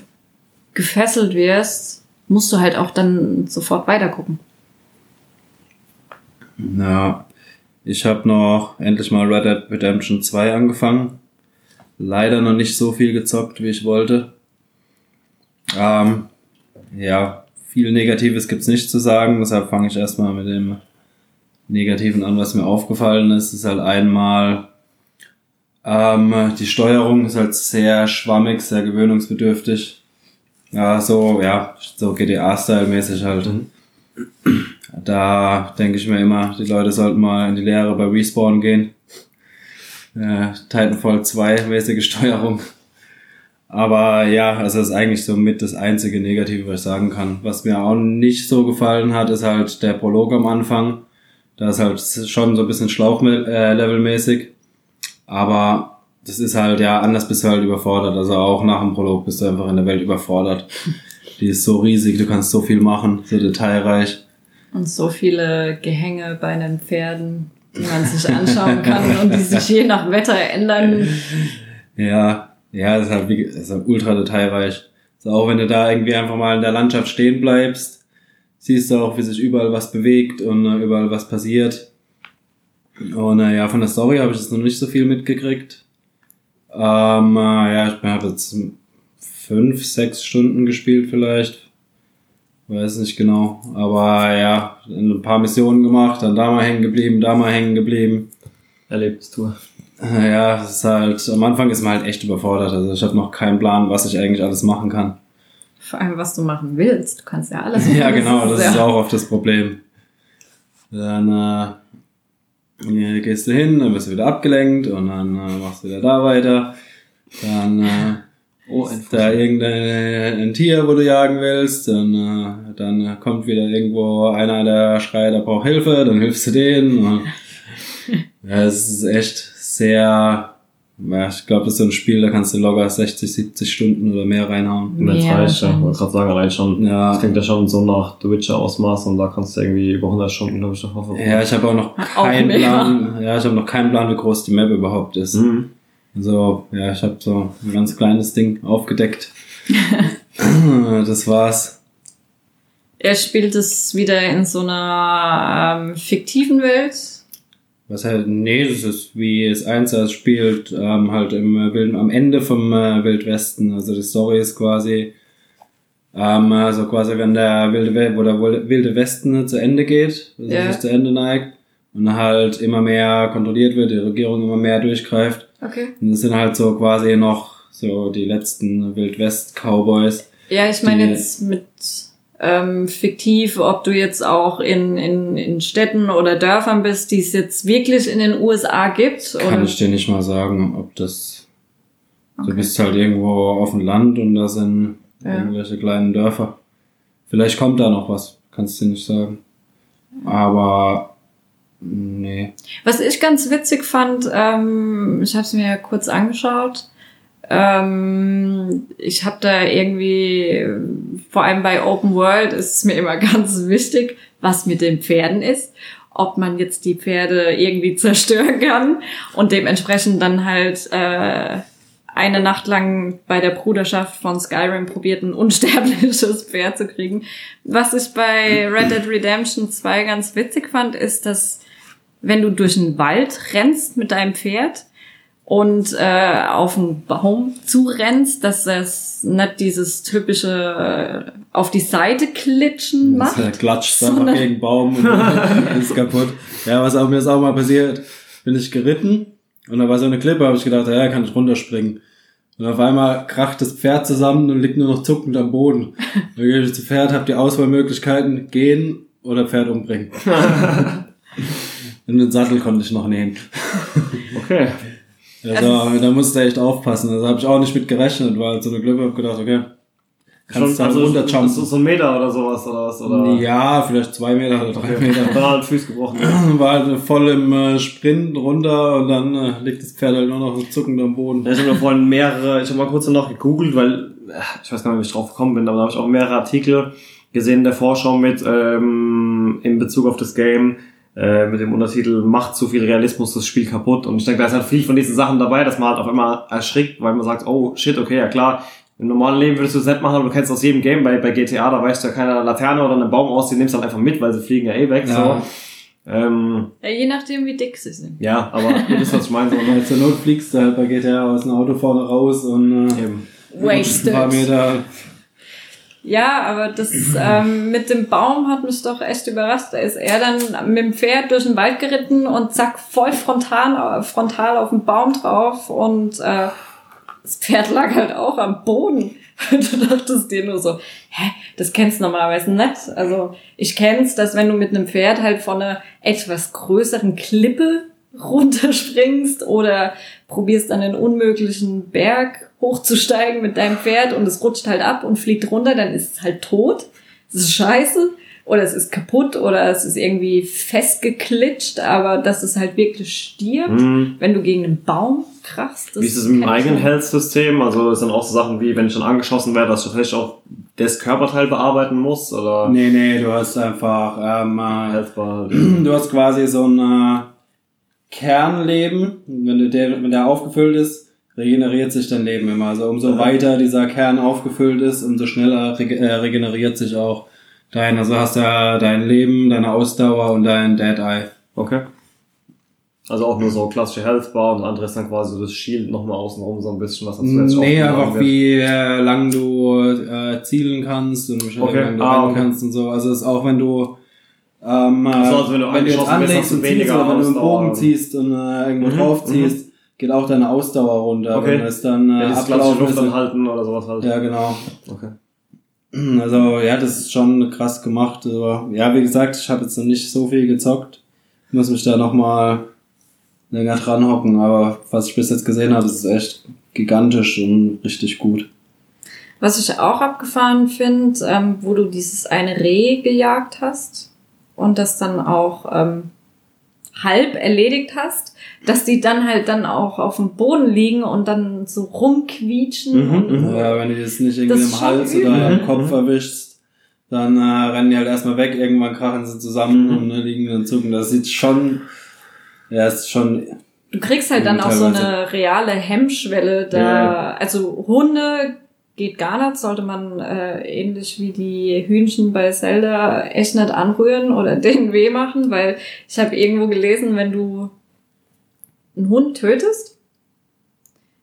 gefesselt wirst, musst du halt auch dann sofort weitergucken. Ja, ich habe noch endlich mal Red Dead Redemption 2 angefangen. Leider noch nicht so viel gezockt, wie ich wollte. Ähm, ja, viel Negatives gibt's nicht zu sagen, deshalb fange ich erstmal mit dem Negativen an, was mir aufgefallen ist. ist halt einmal, ähm, die Steuerung ist halt sehr schwammig, sehr gewöhnungsbedürftig. Ja, so, ja, so GTA-Style-mäßig halt. Da denke ich mir immer, die Leute sollten mal in die Lehre bei Respawn gehen. Äh, Titanfall 2 mäßige Steuerung. Aber ja, also das ist eigentlich so mit das einzige Negative, was ich sagen kann. Was mir auch nicht so gefallen hat, ist halt der Prolog am Anfang. Da ist halt schon so ein bisschen Schlauchlevelmäßig. Aber das ist halt, ja, anders bist du halt überfordert. Also auch nach dem Prolog bist du einfach in der Welt überfordert. (laughs) Die ist so riesig, du kannst so viel machen, so detailreich. Und so viele Gehänge bei den Pferden, die man sich anschauen kann und die sich je nach Wetter ändern. (laughs) Ja, ja, das ist halt, wie, das ist halt ultra detailreich. Also auch wenn du da irgendwie einfach mal in der Landschaft stehen bleibst, siehst du auch, wie sich überall was bewegt und äh, überall was passiert. Und äh, von der Story habe ich jetzt noch nicht so viel mitgekriegt. Ähm, äh, ja, ich habe jetzt fünf, sechs Stunden gespielt vielleicht. Weiß nicht genau. Aber ja, ein paar Missionen gemacht, dann da mal hängen geblieben, da mal hängen geblieben. Erlebnistour. Ja, es ist halt, am Anfang ist man halt echt überfordert. Also ich habe noch keinen Plan, was ich eigentlich alles machen kann. Vor allem, was du machen willst. Du kannst ja alles (laughs) machen. Ja, genau, das ist auch oft das Problem. Dann äh, gehst du hin, dann wirst du wieder abgelenkt und dann äh, machst du wieder da weiter. Dann äh, Oh, ist da irgendein ein Tier, wo du jagen willst, dann, äh, dann kommt wieder irgendwo einer, der schreit, er braucht Hilfe, dann hilfst du denen. Und, (laughs) ja, es ist echt sehr, ja, ich glaube, das ist so ein Spiel, da kannst du locker 60, 70 Stunden oder mehr reinhauen. Und jetzt Ja, reicht ja. Ich wollte gerade sagen, allein schon. Ja. Das klingt ja schon so nach The Witcher Ausmaß und da kannst du irgendwie über 100 Stunden, glaube ich, davon verbringen. Ja, ich habe auch noch keinen mehr. Plan. Ja, ich habe noch keinen Plan, wie groß die Map überhaupt ist. Mhm. Also, ja, ich habe so ein ganz kleines Ding aufgedeckt. (laughs) das war's. Er spielt es wieder in so einer ähm, fiktiven Welt. Was halt, nee, das ist wie es eins das spielt, ähm, halt im äh, Wilden, am Ende vom äh, Wildwesten. Also die Story ist quasi, ähm, also quasi wenn der wilde, We- wo der Wil- wilde Westen zu Ende geht, also Ja. sich zu Ende neigt und halt immer mehr kontrolliert wird, die Regierung immer mehr durchgreift. Okay. Und das sind halt so quasi noch so die letzten Wildwest-Cowboys. Ja, ich meine jetzt mit ähm, fiktiv, ob du jetzt auch in, in, in Städten oder Dörfern bist, die es jetzt wirklich in den USA gibt. Kann oder? ich dir nicht mal sagen, ob das. Okay. Du bist halt irgendwo auf dem Land und da sind Ja. irgendwelche kleinen Dörfer. Vielleicht kommt da noch was, kannst du nicht sagen. Aber nee. Was ich ganz witzig fand, ähm, ich habe es mir ja kurz angeschaut. Ähm, ich habe da irgendwie, vor allem bei Open World ist es mir immer (laughs) ganz wichtig, was mit den Pferden ist. Ob man jetzt die Pferde irgendwie (laughs) zerstören kann und dementsprechend dann halt äh, eine Nacht lang bei der Bruderschaft von Skyrim probiert, ein unsterbliches (laughs) Pferd zu kriegen. Was ich bei Red Dead Redemption 2 ganz witzig fand, ist, dass wenn du durch den Wald rennst mit deinem Pferd und äh, auf einen Baum zurennst, dass das nicht dieses typische äh, auf die Seite klitschen Das macht. äh, klatscht So einfach gegen den Baum und dann (laughs) ist kaputt. Ja, was auch mir ist auch mal passiert, bin ich geritten und da war so eine Klippe, habe ich gedacht, ja, kann ich runterspringen. Und auf einmal kracht das Pferd zusammen und liegt nur noch zuckend am Boden. (laughs) Dann gehe ich zu Pferd, habe die Auswahlmöglichkeiten, gehen oder Pferd umbringen. (laughs) und den Sattel konnte ich noch nehmen. Okay. Also, da musst du echt aufpassen. Also habe ich auch nicht mit gerechnet, weil so eine Klippe habe gedacht, okay, kannst du halt also, runterjumpen. so, so ein Meter oder sowas oder was? Oder? Ja, vielleicht zwei Meter oder drei Meter. Dann hat Fuß gebrochen. (laughs) War halt voll im äh, Sprint runter und dann äh, liegt das Pferd halt nur noch so zuckend am Boden. Ja, ich habe mir vorhin mehrere, ich habe mal kurz danach gegoogelt, weil äh, ich weiß gar nicht, wie ich drauf gekommen bin, aber da habe ich auch mehrere Artikel gesehen in der Vorschau mit ähm, in Bezug auf das Game äh, mit dem Untertitel Macht zu viel Realismus das Spiel kaputt. Und ich denke, da ist halt viel von diesen Sachen dabei, dass man halt auf einmal erschrickt, weil man sagt, oh shit, okay, ja klar, im normalen Leben würdest du es nicht machen, aber du kennst aus jedem Game, bei, bei GTA, da weißt du ja keine Laterne oder einen Baum aus, die nimmst du halt einfach mit, weil sie fliegen ja eh weg. Ja. So. Ähm, Ja, je nachdem, wie dick sie sind. ja, aber (laughs) ihr wisst, was ich meine. So, ne? Weil zur Not fliegst du halt bei GTA aus dem Auto vorne raus und äh, Eben. rutscht ein paar Wasted. Meter. Ja, aber das ähm, mit dem Baum hat mich doch echt überrascht. Da ist er dann mit dem Pferd durch den Wald geritten und zack, voll frontal, frontal auf den Baum drauf und äh, das Pferd lag halt auch am Boden. (laughs) Du dachtest dir nur so, hä, das kennst du normalerweise nicht. Also ich kenn's, dass wenn du mit einem Pferd halt von einer etwas größeren Klippe (laughs) runterspringst oder probierst an den unmöglichen Berg hochzusteigen mit deinem Pferd und es rutscht halt ab und fliegt runter, dann ist es halt tot. Das ist scheiße. Oder es ist kaputt oder es ist irgendwie festgeklitscht, aber dass es halt wirklich stirbt, Hm. wenn du gegen einen Baum krachst. das Wie ist es im eigenen. Health-System? Also ist dann auch so Sachen wie, wenn ich dann angeschossen werde, dass ich vielleicht auch das Körperteil bearbeiten muss? Oder Nee, nee, du hast einfach, ähm, äh, Bar? (clears throat) du hast quasi so ein äh, Kernleben. Wenn, du der, wenn der aufgefüllt ist, regeneriert sich dein Leben immer. Also umso weiter dieser Kern aufgefüllt ist, umso schneller äh, regeneriert sich auch dein, also hast du ja dein Leben, deine Ausdauer und dein Dead Eye. Okay. Also auch nur so klassische Health Bar und andere ist dann quasi so das Shield nochmal außenrum so ein bisschen, was dazu jetzt Nee, einfach wie äh, lang du äh, zielen kannst und wie Okay. lang du Ah, rennen okay. kannst und so. Also es ist auch wenn du ähm, Ach so, also wenn du wenn du jetzt anlegst hast du und ziehst weniger oder wenn du einen. Bogen ziehst und äh, irgendwo Mhm, drauf ziehst, geht auch deine Ausdauer runter. Okay. Wenn das dann äh, Luft ist. anhalten oder sowas halt. Ja, genau. Okay. (clears throat) Also ja, das ist schon krass gemacht. Aber, ja, wie gesagt, ich habe jetzt noch nicht so viel gezockt. Ich muss mich da noch mal länger dran hocken. Aber was ich bis jetzt gesehen habe, ist echt gigantisch und richtig gut. Was ich auch abgefahren finde, ähm, wo du dieses eine Reh gejagt hast und das dann auch ähm, halb erledigt hast, dass die dann halt dann auch auf dem Boden liegen und dann so rumquietschen. Mhm, und, mhm. Ja, wenn du das nicht irgendwie Das im Hals oder Mhm. im Kopf erwischst, dann äh, rennen die halt erstmal weg, irgendwann krachen sie zusammen Mhm. und ne, liegen dann zucken. Das sieht schon, ja, ist schon, Du kriegst halt dann auch so eine reale Hemmschwelle da. Ja. Also Hunde geht gar nicht, sollte man äh, ähnlich wie die Hühnchen bei Zelda echt nicht anrühren oder (laughs) denen weh machen, weil ich habe irgendwo gelesen, wenn du einen Hund tötest,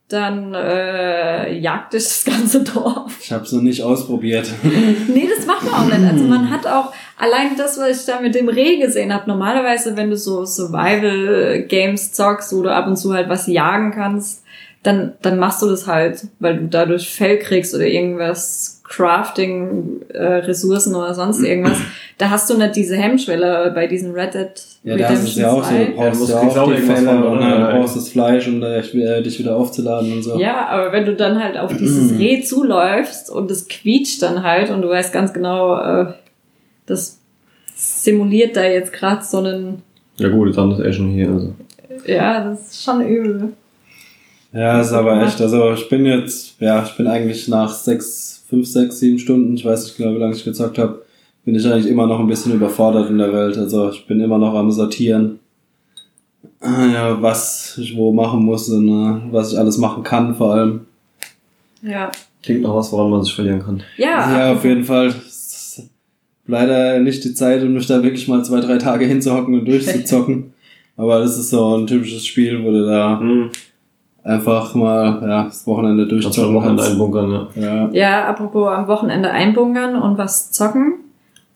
dann äh, jagt dich das ganze (laughs) Dorf. ich habe es noch nicht ausprobiert. (laughs) Nee, das macht man auch nicht. Also man hat auch allein das, was ich da mit dem Reh gesehen habe. Normalerweise, wenn du so Survival-Games zockst, wo du ab und zu halt was jagen kannst, dann, dann machst du das halt, weil du dadurch Fell kriegst oder irgendwas Crafting-Ressourcen oder sonst irgendwas, da hast du nicht diese Hemmschwelle bei diesen Red Dead Ja, da ist es ja auch so, du brauchst musst ja kriegst auch auch die Fälle von, und Ja, brauchst das Fleisch, um äh, dich wieder aufzuladen und so. Ja, aber wenn du dann halt auf dieses Reh zuläufst und es quietscht dann halt und du weißt ganz genau, äh, das simuliert da jetzt gerade so einen, Ja gut, dann ist er schon hier. Also. ja, das ist schon übel. Ja, ist aber echt, also ich bin jetzt, ja, ich bin eigentlich nach sechs, fünf, sechs, sieben Stunden, ich weiß nicht genau, wie lange ich gezockt habe, bin ich eigentlich immer noch ein bisschen überfordert in der Welt. Also ich bin immer noch am Sortieren, ah, ja, was ich wo machen muss und äh, was ich alles machen kann vor allem. Ja. Klingt noch was, woran man sich verlieren kann. Ja, Ja, auf jeden Fall. Leider nicht die Zeit, um mich da wirklich mal zwei, drei Tage hinzuhocken und durchzuzocken. (laughs) Aber das ist so ein typisches Spiel, wo du da Hm. Einfach mal ja, das Wochenende durchzocken Wochenende einbunkern, ja. Ja. Ja, apropos am Wochenende einbungern und was zocken.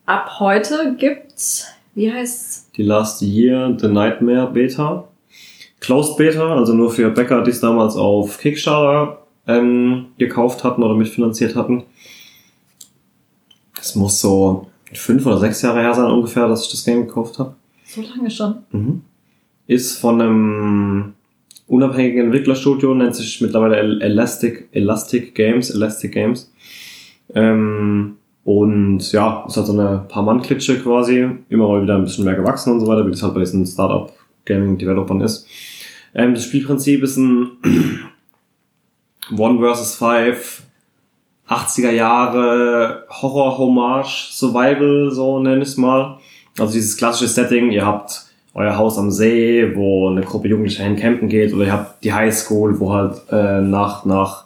Ab heute gibt's, wie heißt's? Die Last Year The Nightmare Beta. Closed Beta, also nur für Bäcker, die es damals auf Kickstarter ähm, gekauft hatten oder mitfinanziert hatten. Es muss so fünf oder sechs Jahre her sein ungefähr, dass ich das Game gekauft habe. So lange schon. Mhm. Ist von einem unabhängigen Entwicklerstudio, nennt sich mittlerweile El- Elastic, Elastic Games, Elastic Games. Ähm, und ja, ist halt so eine Paar-Mann-Klitsche quasi, immer mal wieder ein bisschen mehr gewachsen und so weiter, wie das halt bei diesen Startup-Gaming-Developern ist. Ähm, das Spielprinzip ist ein (clears throat) One vs. Five 80er Jahre Horror-Hommage, Survival, so nenne ich es mal. Also dieses klassische Setting, ihr habt euer Haus am See, wo eine Gruppe Jugendlicher hin campen geht, oder ihr habt die Highschool, wo halt äh, nach, nach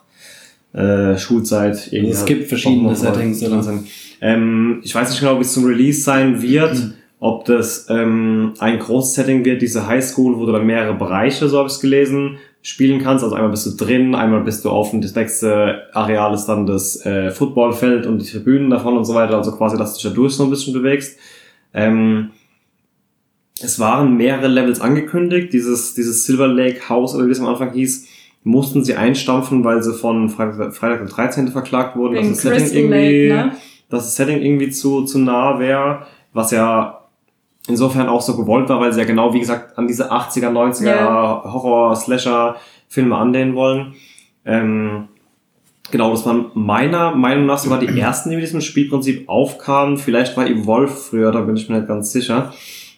äh, Schulzeit irgendwie. es halt gibt verschiedene Settings, oder? sind. Ähm, ich weiß nicht genau, wie es zum Release sein wird, Mhm. ob das ähm, ein großes Setting wird, diese Highschool, wo du dann mehrere Bereiche, so habe ich es gelesen, spielen kannst. Also einmal bist du drin, einmal bist du auf und das nächste Areal ist dann das äh, Footballfeld und die Tribünen davon und so weiter. Also quasi, dass du dich da durch so ein bisschen bewegst. Ähm, es waren mehrere Levels angekündigt. Dieses, dieses Silver Lake House, oder wie es am Anfang hieß, mussten sie einstampfen, weil sie von Freitag, Freitag der 13. verklagt wurden, Wegen dass das Setting irgendwie, Lake, ne? dass das Setting irgendwie zu, zu nah wäre, was ja insofern auch so gewollt war, weil sie ja genau, wie gesagt, an diese 80er, 90er Ja. Horror-Slasher-Filme anlehnen wollen. Ähm, genau, das waren meiner Meinung nach sogar die ersten, die mit diesem Spielprinzip aufkamen. Vielleicht war Evolve früher, da bin ich mir nicht ganz sicher.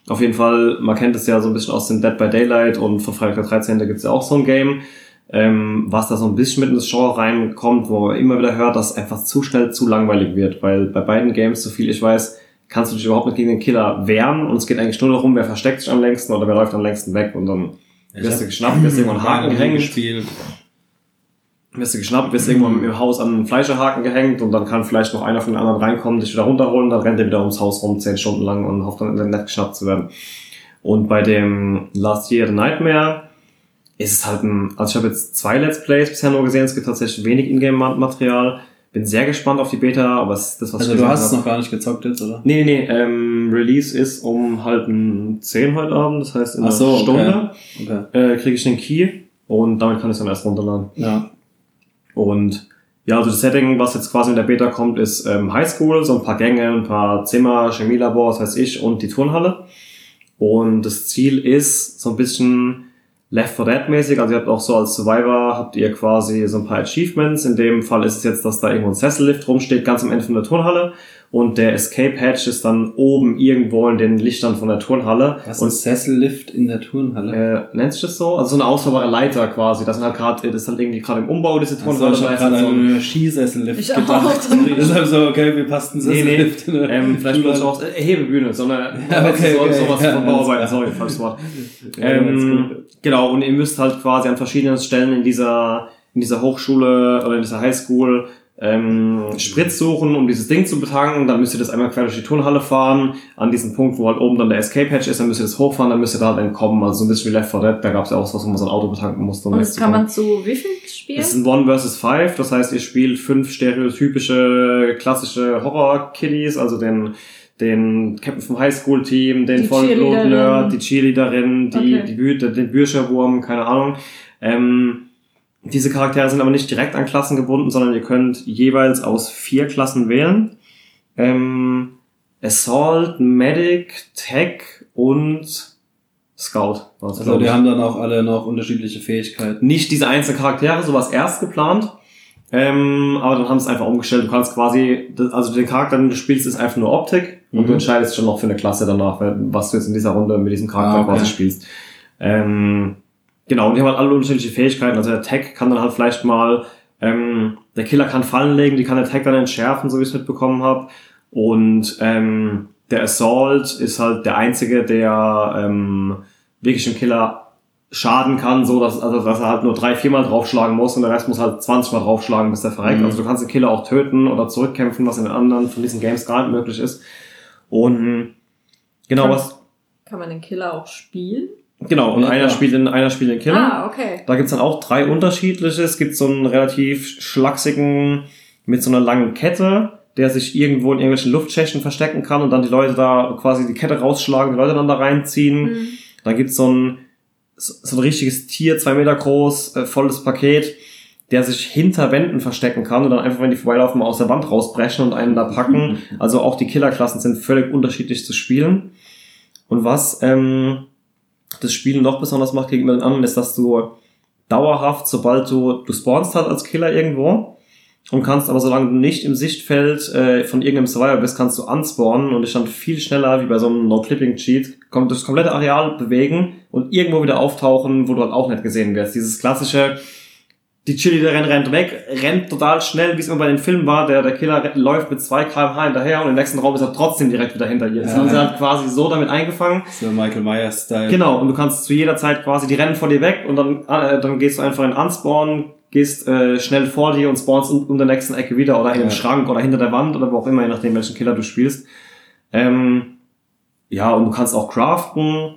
Auf jeden Fall, man kennt es ja so ein bisschen aus dem Dead by Daylight und von Freitag der 13. gibt es ja auch so ein Game, ähm, was da so ein bisschen mit in das Genre reinkommt, wo man immer wieder hört, dass es einfach zu schnell zu langweilig wird, weil bei beiden Games, so viel ich weiß, kannst du dich überhaupt nicht gegen den Killer wehren und es geht eigentlich nur darum, wer versteckt sich am längsten oder wer läuft am längsten weg und dann wirst du geschnappt, wirst irgendwo einen Haken gehängt, gespielt. Wirst du geschnappt, wirst irgendwo im Haus an einen Fleischerhaken gehängt und dann kann vielleicht noch einer von den anderen reinkommen, dich wieder runterholen, dann rennt er wieder ums Haus rum, zehn Stunden lang und hofft dann nicht geschnappt zu werden. Und bei dem Last Year the Nightmare ist es halt ein, also ich habe jetzt zwei Let's Plays bisher nur gesehen, es gibt tatsächlich wenig Ingame-Material. Bin sehr gespannt auf die Beta, aber es ist das, was Also ich du gesehen hast es noch gar nicht gezockt jetzt, oder? Nee, nee, nee, ähm, Release ist um halb 10 heute Abend, das heißt in Ach einer so, okay. Stunde Okay. äh, kriege ich den Key und damit kann ich es dann erst runterladen. Ja. Und ja, also das Setting, was jetzt quasi in der Beta kommt, ist ähm, Highschool, so ein paar Gänge, ein paar Zimmer, Chemielabor, was weiß ich, und die Turnhalle. Und das Ziel ist so ein bisschen Left 4 Dead mäßig, also ihr habt auch so als Survivor, habt ihr quasi so ein paar Achievements. In dem Fall ist es jetzt, dass da irgendwo ein Sessellift rumsteht, ganz am Ende von der Turnhalle. Und der Escape Hatch ist dann oben irgendwo in den Lichtern von der Turnhalle. Was und ist Sessellift in der Turnhalle? äh, nennt sich das so? Also so eine ausfahrbare Leiter quasi. Das sind halt gerade, das ist halt irgendwie gerade im Umbau, diese Turnhalle. ich Da habe ist gerade halt so ein- einen Skisessellift Ich auch. gedacht. (laughs) Deshalb so, okay, wie passt ein Nee, nee, Sessellift ähm, vielleicht bloß Turnhalle? auch äh, Hebebühne, sondern (laughs) Ja, okay, so, okay. sowas Ja, von Bauarbeiten, (laughs) sorry, falsches Wort. Ähm, genau, und ihr müsst halt quasi an verschiedenen Stellen in dieser, in dieser Hochschule oder in dieser Highschool ähm, Sprit suchen, um dieses Ding zu betanken. Dann müsst ihr das einmal quer durch die Turnhalle fahren, an diesem Punkt, wo halt oben dann der Escape Hatch ist, dann müsst ihr das hochfahren, dann müsst ihr da halt entkommen. Also so ein bisschen wie Left 4 Dead, da gab es ja auch was, wo man so ein Auto betanken musste. um Und das kann man zu wie viel spielen? Es ist ein One versus Five, das heißt, ihr spielt fünf stereotypische, klassische Horror-Kiddies, also den, den Captain vom Highschool-Team, den Vollblut-Nerd, die Cheerleaderin, die, Okay. die Büte, den Bürscherwurm, keine Ahnung. Ähm, Diese Charaktere sind aber nicht direkt an Klassen gebunden, sondern ihr könnt jeweils aus vier Klassen wählen. Ähm, Assault, Medic, Tech und Scout. Also die haben dann auch alle noch unterschiedliche Fähigkeiten. nicht diese einzelnen Charaktere, so was erst geplant. Ähm, aber dann haben sie es einfach umgestellt. Du kannst quasi, also den Charakter, den du spielst, ist einfach nur Optik und Mhm. du entscheidest schon noch für eine Klasse danach, was du jetzt in dieser Runde mit diesem Charakter Ah, okay. quasi spielst. Ähm, genau, und die haben halt alle unterschiedliche Fähigkeiten. Also der Tech kann dann halt vielleicht mal, ähm, der Killer kann Fallen legen, die kann der Tech dann entschärfen, so wie ich es mitbekommen habe. Und ähm, der Assault ist halt der einzige, der ähm, wirklich dem Killer schaden kann, so dass, also, dass er halt nur drei, viermal draufschlagen muss und der Rest muss halt 20 Mal draufschlagen, bis der verreckt. Mhm. Also du kannst den Killer auch töten oder zurückkämpfen, was in den anderen von diesen Games gar nicht möglich ist. Und genau Kann- was, Kann man den Killer auch spielen? Genau, und Ja, einer klar. spielt den, einer spielt den Killer. Ah, okay. Da gibt's dann auch drei unterschiedliche. Es gibt so einen relativ schlachsigen mit so einer langen Kette, der sich irgendwo in irgendwelchen Luftschächten verstecken kann und dann die Leute da quasi die Kette rausschlagen, die Leute dann da reinziehen. Hm. Dann gibt's so ein, so ein richtiges Tier, zwei Meter groß, äh, volles Paket, der sich hinter Wänden verstecken kann und dann einfach, wenn die vorbeilaufen, mal aus der Wand rausbrechen und einen da packen. (laughs) Also auch die Killerklassen sind völlig unterschiedlich zu spielen. Und was ähm, das Spiel noch besonders macht gegenüber den anderen, ist, dass du dauerhaft, sobald du, du spawnst halt als Killer irgendwo und kannst aber, solange du nicht im Sichtfeld äh, von irgendeinem Survivor bist, kannst du unspawnen und dich dann viel schneller, wie bei so einem No-Clipping-Cheat, kommt das komplette Areal bewegen und irgendwo wieder auftauchen, wo du halt auch nicht gesehen wirst. Dieses klassische, die Chili der rennt, weg, rennt total schnell, wie es immer bei den Filmen war, der, der Killer läuft mit 2 km/h hinterher und im nächsten Raum ist er trotzdem direkt wieder hinter ihr. Das Ja, haben sie ja. halt quasi so damit eingefangen. So Michael Myers-Style. Genau, und du kannst zu jeder Zeit quasi, die rennen vor dir weg und dann, äh, dann gehst du einfach in Unspawn, gehst äh, schnell vor dir und spawnst um, um der nächsten Ecke wieder oder in Ja. Schrank oder hinter der Wand oder wo auch immer, je nachdem, welchen Killer du spielst. Ähm, ja, und du kannst auch craften.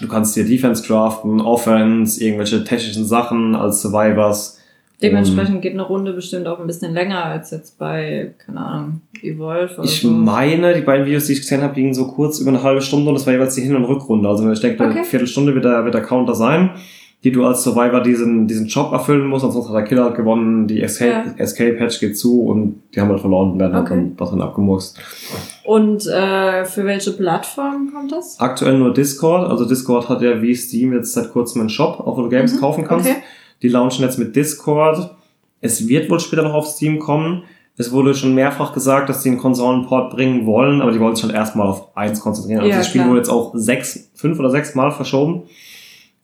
Du kannst dir Defense craften, Offense, irgendwelche technischen Sachen als Survivors. Dementsprechend geht eine Runde bestimmt auch ein bisschen länger als jetzt bei, keine Ahnung, Evolve oder Ich so. meine, die beiden Videos, die ich gesehen habe, gingen so kurz über eine halbe Stunde und das war jeweils die Hin- und Rückrunde. Also ich denke, Okay. eine Viertelstunde wird der, wird der Counter sein, die du als Survivor diesen, diesen Job erfüllen musst, ansonsten hat der Killer halt gewonnen, die Escape, Ja. Escape geht zu und die haben halt verloren und werden halt Okay. dann darin abgemurkst. Und äh, für welche Plattform kommt das? Aktuell nur Discord, also Discord hat ja wie Steam jetzt seit kurzem einen Shop, auch wo du Games Mhm, kaufen kannst. okay. Die launchen jetzt mit Discord. Es wird wohl später noch auf Steam kommen. Es wurde schon mehrfach gesagt, dass sie einen Konsolenport bringen wollen, aber die wollen sich halt erstmal auf eins konzentrieren. Also Ja, das Spiel klar. wurde jetzt auch sechs, fünf oder sechs Mal verschoben.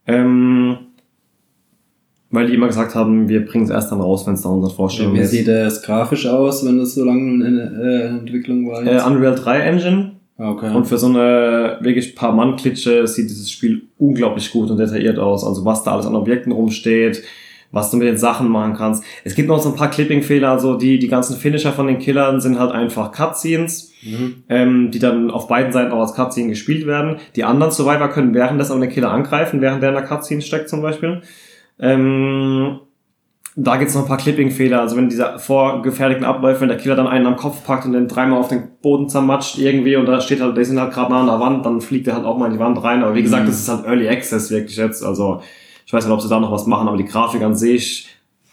Ähm, weil die immer gesagt haben, wir bringen es erst dann raus, wenn es da unsere Vorstellung Wie ist. sieht das grafisch aus, wenn das so lange in äh, Entwicklung war? Äh? Unreal 3 Engine. Okay. Und für so eine wirklich paar Mann-Klitsche sieht dieses Spiel unglaublich gut und detailliert aus. Also was da alles an Objekten rumsteht, was du mit den Sachen machen kannst. Es gibt noch so ein paar Clipping-Fehler, also die, die ganzen Finisher von den Killern sind halt einfach Cutscenes, Mhm. ähm, die dann auf beiden Seiten auch als Cutscene gespielt werden. Die anderen Survivor können währenddessen den Killer angreifen, während der in der Cutscene steckt zum Beispiel. Ähm, da gibt's noch ein paar Clipping-Fehler. Also wenn diese vorgefertigten Abläufe, wenn der Killer dann einen am Kopf packt und den dreimal auf den Boden zermatscht irgendwie und da steht halt, die sind halt gerade nah an der Wand, dann fliegt er halt auch mal in die Wand rein. Aber wie gesagt, Mhm. das ist halt Early Access wirklich jetzt. Also ich weiß nicht, ob sie da noch was machen, aber die Grafik an sich,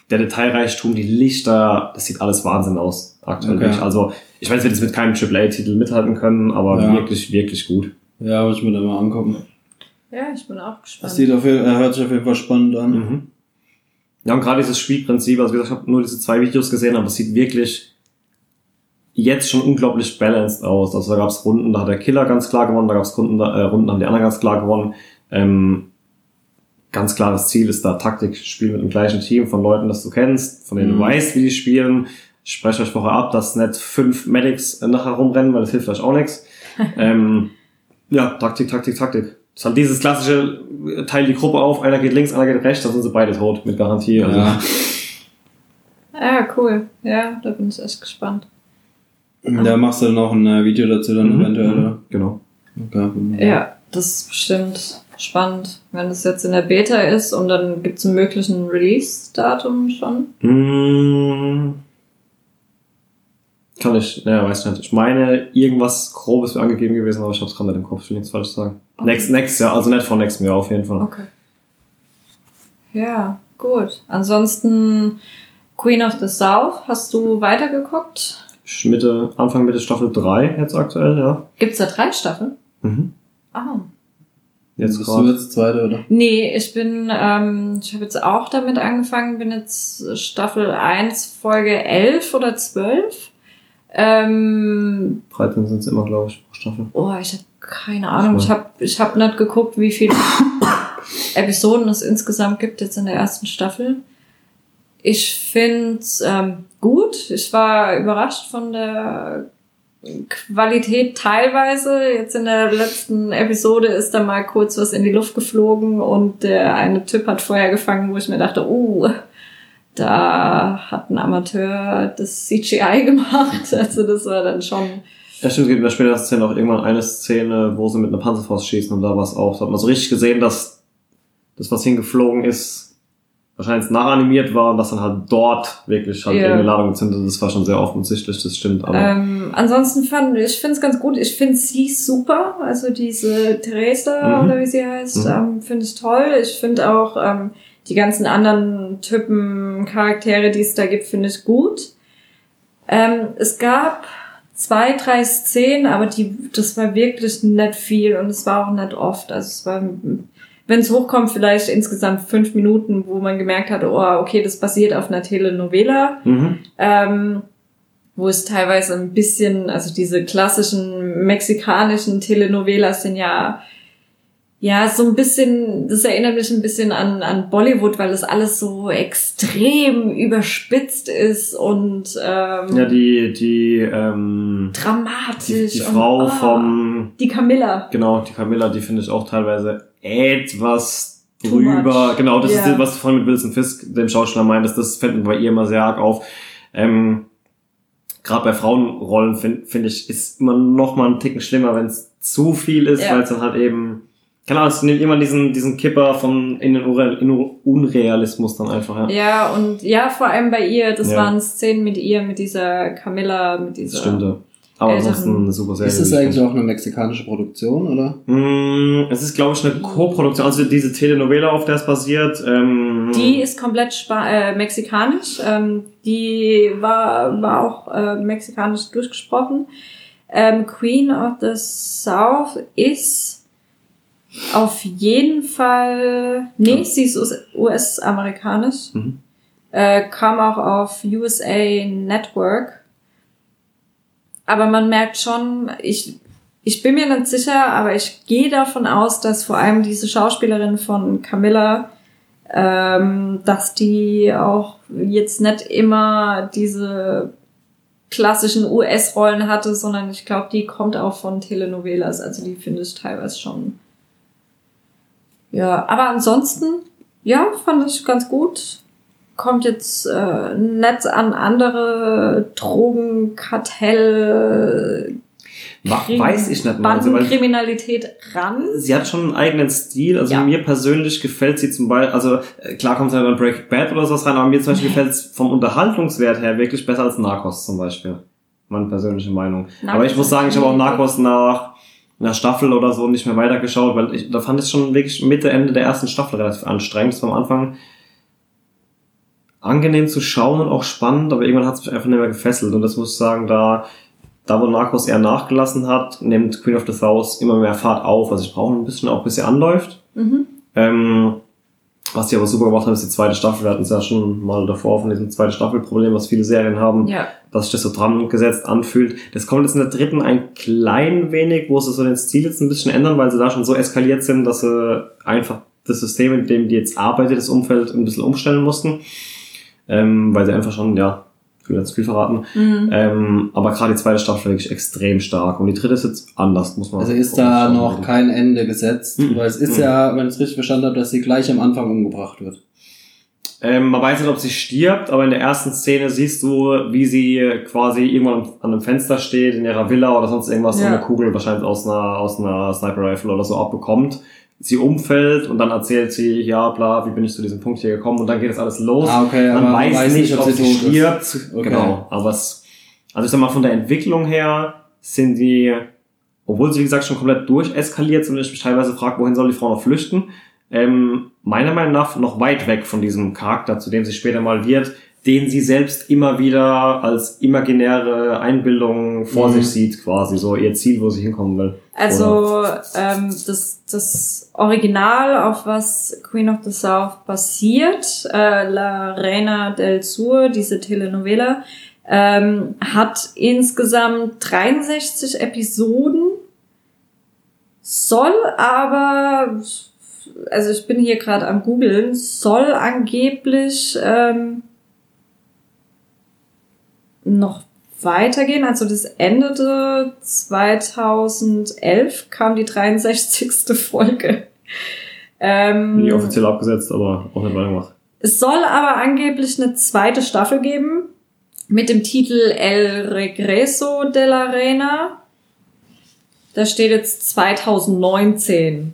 der Detailreichtum, die Lichter, das sieht alles Wahnsinn aus aktuell. Okay. wirklich. Also ich weiß, wir das mit keinem AAA-Titel mithalten können, aber Ja. wirklich, wirklich gut. Ja, muss ich mir da mal angucken. Ja, ich bin auch gespannt. Das sieht auf jeden, äh, hört sich auf jeden Fall spannend an. Mhm. Ja, und gerade dieses Spielprinzip, also wie gesagt, ich habe nur diese zwei Videos gesehen, aber es sieht wirklich jetzt schon unglaublich balanced aus. Also da gab es Runden, da hat der Killer ganz klar gewonnen, da gab es Runden, äh, Runden, da haben die anderen ganz klar gewonnen. Ähm, ganz klares Ziel ist da Taktikspiel mit dem gleichen Team von Leuten, das du kennst, von denen Mhm. du weißt, wie die spielen. Sprecht euch vorher ab, dass nicht fünf Medics nachher rumrennen, weil das hilft euch auch nichts. (laughs) ähm, ja, Taktik, Taktik, Taktik. Das ist halt dieses klassische, äh, teil die Gruppe auf, einer geht links, einer geht rechts, dann sind sie beide tot, mit Garantie. Also, Ja. Ja, cool. Ja, da bin ich echt gespannt. Da machst du dann auch ein äh, Video dazu dann Mhm, eventuell, mhm, oder? Genau. Okay. Ja, das ist bestimmt spannend, wenn das jetzt in der Beta ist und dann gibt es einen möglichen Release-Datum schon. Kann ich, naja, weiß nicht. Ich meine, irgendwas Grobes wäre angegeben gewesen, aber ich hab's gerade nicht im Kopf, ich will nichts falsch sagen. Okay. Next, next Jahr, also nicht vor nächstem Jahr auf jeden Fall. Okay. Ja, Gut. Ansonsten Queen of the South, hast du weitergeguckt? Mitte, Anfang Mitte Staffel 3 jetzt aktuell, ja. Gibt's da drei Staffeln? Mhm. Ah. Jetzt Bist du jetzt zweite, oder? Nee, ich bin, ähm, ich habe jetzt auch damit angefangen, bin jetzt Staffel 1, Folge 11 oder 12. Ähm, 13 sind es immer, glaube ich, pro Staffel. oh, ich habe keine Ahnung. Ich habe ich hab nicht geguckt, wie viele (coughs) Episoden es insgesamt gibt jetzt in der ersten Staffel. Ich find's ähm, gut. Ich war überrascht von der Qualität teilweise. Jetzt in der letzten Episode ist da mal kurz was in die Luft geflogen und der eine Typ hat Feuer gefangen, wo ich mir dachte, uh, da hat ein Amateur das CGI gemacht. (laughs) Also das war dann schon. Ja, stimmt, es gibt in der späteren Szene auch irgendwann eine Szene, wo sie mit einer Panzerfaust schießen und da war es auch. Da hat man so richtig gesehen, dass das, was hingeflogen ist, wahrscheinlich nachanimiert war und dass dann halt dort wirklich halt Ja. irgendeine Ladung gezündet ist. Das war schon sehr offensichtlich, das stimmt. Aber Ähm, ansonsten fand ich finde es ganz gut. Ich finde sie super. Also diese Theresa Mhm. oder wie sie heißt, Mhm. ähm, finde ich toll. Ich finde auch ähm, die ganzen anderen Typen Charaktere, die es da gibt, finde ich gut. Ähm, es gab zwei, drei Szenen, aber die, das war wirklich nicht viel und es war auch nicht oft. Also es war, wenn es hochkommt, vielleicht insgesamt fünf Minuten, wo man gemerkt hat, oh, okay, das basiert auf einer Telenovela mhm. ähm, wo es teilweise ein bisschen, also diese klassischen mexikanischen Telenovelas sind ja, ja, so ein bisschen, das erinnert mich ein bisschen an, an Bollywood, weil das alles so extrem überspitzt ist und ähm, ja, die, die, ähm, dramatisch. die, die und, Frau ah, vom, Die Camilla. genau, die Camilla, die finde ich auch teilweise etwas Too drüber. much. Genau, das Ja. ist, was du vorhin mit Wilson Fisk, dem Schauspieler meintest, das fällt mir bei ihr immer sehr arg auf. Ähm, Gerade bei Frauenrollen finde find ich, ist immer noch mal einen Ticken schlimmer, wenn es zu viel ist, Ja. weil es dann halt eben, keine Ahnung, es nimmt immer diesen, diesen Kipper von in den Unreal, in Unrealismus dann einfach, ja. Ja, und ja, vor allem bei ihr, das Ja. waren Szenen mit ihr, mit dieser Camilla, mit Das dieser. stimmt, ja. Aber Älteren- ansonsten eine super Serie. Ist das eigentlich auch eine mexikanische Produktion, oder? Mm, Es ist, glaube ich, eine Co-Produktion. Also diese Telenovela, auf der es basiert. Ähm, Die ist komplett Spa äh, mexikanisch. Ähm, die war, war auch äh, mexikanisch durchgesprochen. Ähm, Queen of the South ist auf jeden Fall, nee, sie ist US- US-amerikanisch. Mhm. Äh, kam auch auf USA Network. Aber man merkt schon, ich, ich bin mir nicht sicher, aber ich gehe davon aus, dass vor allem diese Schauspielerin von Camilla ähm, dass die auch jetzt nicht immer diese klassischen US-Rollen hatte, sondern ich glaube, die kommt auch von Telenovelas. Also die finde ich teilweise schon. Ja, aber ansonsten, ja, fand ich ganz gut. Kommt jetzt äh, nett an andere Drogenkartell, weiß ich nicht mal. Bandenkriminalität ran. sie hat schon einen eigenen Stil. Also Ja. mir persönlich gefällt sie zum Beispiel, also äh, klar kommt sie ja bei Breaking Bad oder sowas rein, aber mir zum Beispiel (laughs) gefällt es vom Unterhaltungswert her wirklich besser als Narcos zum Beispiel. Meine persönliche Meinung. Narcos aber ich muss sagen, ich habe auch Narcos nach einer Staffel oder so nicht mehr weitergeschaut, weil ich, da fand ich schon wirklich Mitte, Ende der ersten Staffel relativ anstrengend. Das war am Anfang angenehm zu schauen und auch spannend, aber irgendwann hat es mich einfach nicht mehr gefesselt. Und das muss ich sagen, da, da wo Narcos eher nachgelassen hat, nimmt Queen of the South immer mehr Fahrt auf. Also ich brauche ein bisschen auch, bis sie anläuft. Mhm. Ähm, was sie aber super gemacht haben, ist die zweite Staffel. Wir hatten es ja schon mal davor von diesem zweiten Staffelproblem, was viele Serien haben, Ja. dass sich das so dran gesetzt anfühlt. Das kommt jetzt in der dritten ein klein wenig, wo sie so den Stil jetzt ein bisschen ändern, weil sie da schon so eskaliert sind, dass sie einfach das System, in dem die jetzt arbeitet, das Umfeld ein bisschen umstellen mussten. Ähm, weil sie einfach schon, ja, will jetzt viel verraten. Mhm. Ähm, aber gerade die zweite Staffel wirklich extrem stark. Und die dritte ist jetzt anders, muss man Also ist da noch kein Ende gesetzt, Mhm. weil es ist Mhm. ja, wenn ich es richtig verstanden habe, dass sie gleich am Anfang umgebracht wird. Ähm, man weiß nicht, ob sie stirbt, aber in der ersten Szene siehst du, wie sie quasi irgendwann an einem Fenster steht, in ihrer Villa oder sonst irgendwas, so Ja. eine Kugel wahrscheinlich aus einer, aus einer Sniper Rifle oder so abbekommt. Sie umfällt und dann erzählt sie, ja, bla, wie bin ich zu diesem Punkt hier gekommen und dann geht das alles los. Ah, okay, man aber man weiß, weiß nicht, nicht, ob ob sie stirbt. Okay. Genau. Aber es, also ich sag mal, von der Entwicklung her sind die, obwohl sie wie gesagt schon komplett durcheskaliert sind und ich mich teilweise frage, wohin soll die Frau noch flüchten, ähm, meiner Meinung nach noch weit weg von diesem Charakter, zu dem sie später mal wird, den sie selbst immer wieder als imaginäre Einbildung vor Mhm. sich sieht, quasi so ihr Ziel, wo sie hinkommen will. Also ähm, das, das Original, auf was Queen of the South basiert, äh, La Reina del Sur, diese Telenovela, ähm, hat insgesamt 63 Episoden, soll aber, also ich bin hier gerade am googeln, soll angeblich ähm, noch weitergehen. Also das endete 2011, kam die 63. Folge. Ähm, Nie offiziell abgesetzt, aber auch nicht weitergemacht. es soll aber angeblich eine zweite Staffel geben mit dem Titel El Regreso de la Reina. Da steht jetzt 2019.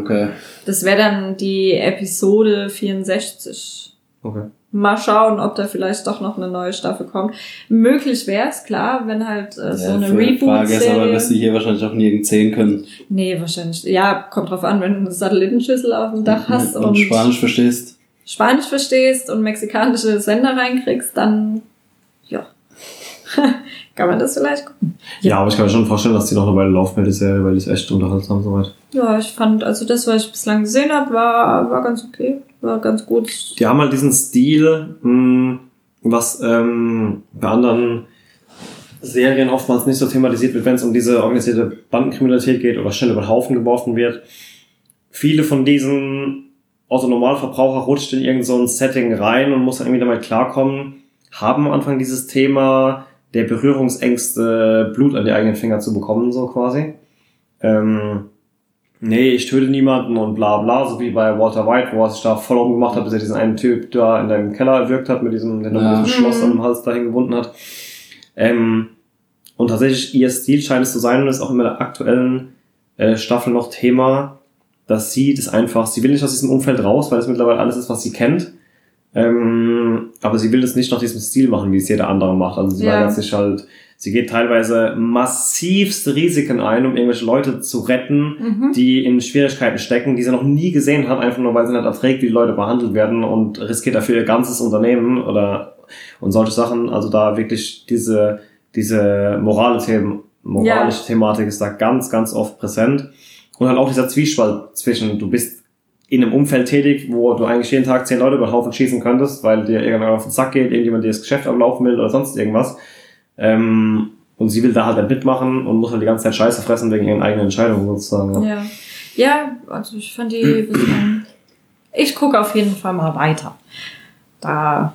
Okay. Das wäre dann die Episode 64. Okay. Mal schauen, ob da vielleicht doch noch eine neue Staffel kommt. Möglich wäre es, klar, wenn halt äh, so Ja, eine für- Frage ist aber, wirst du hier wahrscheinlich auch nirgends sehen können. Nee, wahrscheinlich. Ja, kommt drauf an, wenn du eine Satellitenschüssel auf dem Dach hast und, und Spanisch verstehst. Spanisch verstehst und mexikanische Sender reinkriegst, dann ja. (laughs) Kann man das vielleicht gucken. Ja, aber ich kann mir schon vorstellen, dass die noch eine Weile laufen wird, die Serie, weil die ist echt unterhaltsam soweit. Ja, ich fand, also das, was ich bislang gesehen habe, war, war ganz okay. War ganz gut. Die haben halt diesen Stil, mh, was ähm, bei anderen Serien oftmals nicht so thematisiert wird, wenn es um diese organisierte Bandenkriminalität geht oder schnell über den Haufen geworfen wird. Viele von diesen Autonormalverbraucher rutscht in irgendein so Setting rein und muss dann irgendwie damit klarkommen, haben am Anfang dieses Thema der Berührungsängste, Blut an die eigenen Finger zu bekommen, so quasi. Ähm, nee, ich töte niemanden und bla bla, so wie bei Walter White, wo er sich da voll umgemacht hat, bis er diesen einen Typ da in deinem Keller erwürgt hat, mit diesem, den er Ja. mit diesem Schloss an dem Hals dahin gebunden hat. Ähm, und tatsächlich, ihr Stil scheint es zu sein und ist auch in der aktuellen äh, Staffel noch Thema, dass sie das einfach, sie will nicht aus diesem Umfeld raus, weil es mittlerweile alles ist, was sie kennt. Ähm, aber sie will das nicht nach diesem Stil machen, wie es jeder andere macht. Also sie Ja. weigert sich halt, sie geht teilweise massivste Risiken ein, um irgendwelche Leute zu retten, Mhm. die in Schwierigkeiten stecken, die sie noch nie gesehen hat, einfach nur weil sie nicht erträgt, wie die Leute behandelt werden und riskiert dafür ihr ganzes Unternehmen oder und solche Sachen. Also da wirklich diese, diese morale Themen, moralische Thematik ist da ganz, ganz oft präsent. Und halt auch dieser Zwiespalt zwischen, du bist in einem Umfeld tätig, wo du eigentlich jeden Tag zehn Leute über den Haufen schießen könntest, weil dir irgendjemand auf den Sack geht, irgendjemand dir das Geschäft ablaufen will oder sonst irgendwas. Ähm, und sie will da halt nicht mitmachen und muss halt die ganze Zeit Scheiße fressen wegen ihren eigenen Entscheidungen sozusagen. Ja. Ja, also ich fand die. Ich gucke auf jeden Fall mal weiter. Da.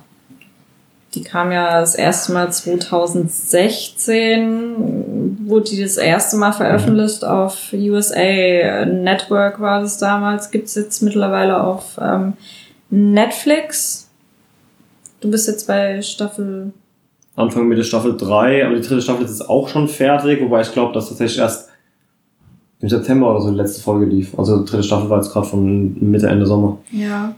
Die kam ja das erste Mal 2016, wurde die das erste Mal veröffentlicht auf USA Network war das damals. Gibt's jetzt mittlerweile auf ähm, Netflix. Du bist jetzt bei Staffel. Anfang Mitte Staffel 3, aber die dritte Staffel ist jetzt auch schon fertig, wobei ich glaube, dass tatsächlich erst im September oder so die letzte Folge lief. Also die dritte Staffel war jetzt gerade von Mitte, Ende Sommer. Ja.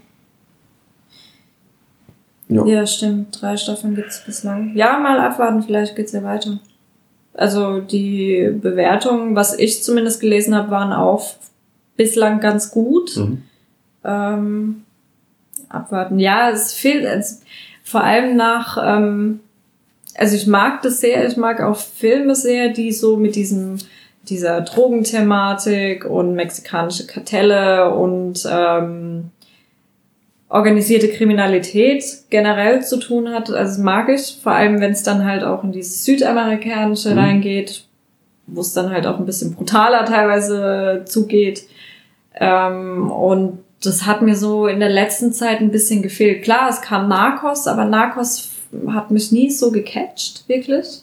Ja. Ja, stimmt. Drei Staffeln gibt's bislang. Ja, mal abwarten, vielleicht geht's ja weiter. Also die Bewertungen, was ich zumindest gelesen habe, waren auch bislang ganz gut. Mhm. Ähm, abwarten. Ja, es fehlt es, vor allem nach, ähm, also ich mag das sehr, ich mag auch Filme sehr, die so mit diesem dieser Drogenthematik und mexikanische Kartelle und ähm, organisierte Kriminalität generell zu tun hat. Also das mag ich, vor allem wenn es dann halt auch in dieses Südamerikanische Mhm. reingeht, wo es dann halt auch ein bisschen brutaler teilweise zugeht. Ähm, und das hat mir so in der letzten Zeit ein bisschen gefehlt. Klar, es kam Narcos, aber Narcos hat mich nie so gecatcht, wirklich.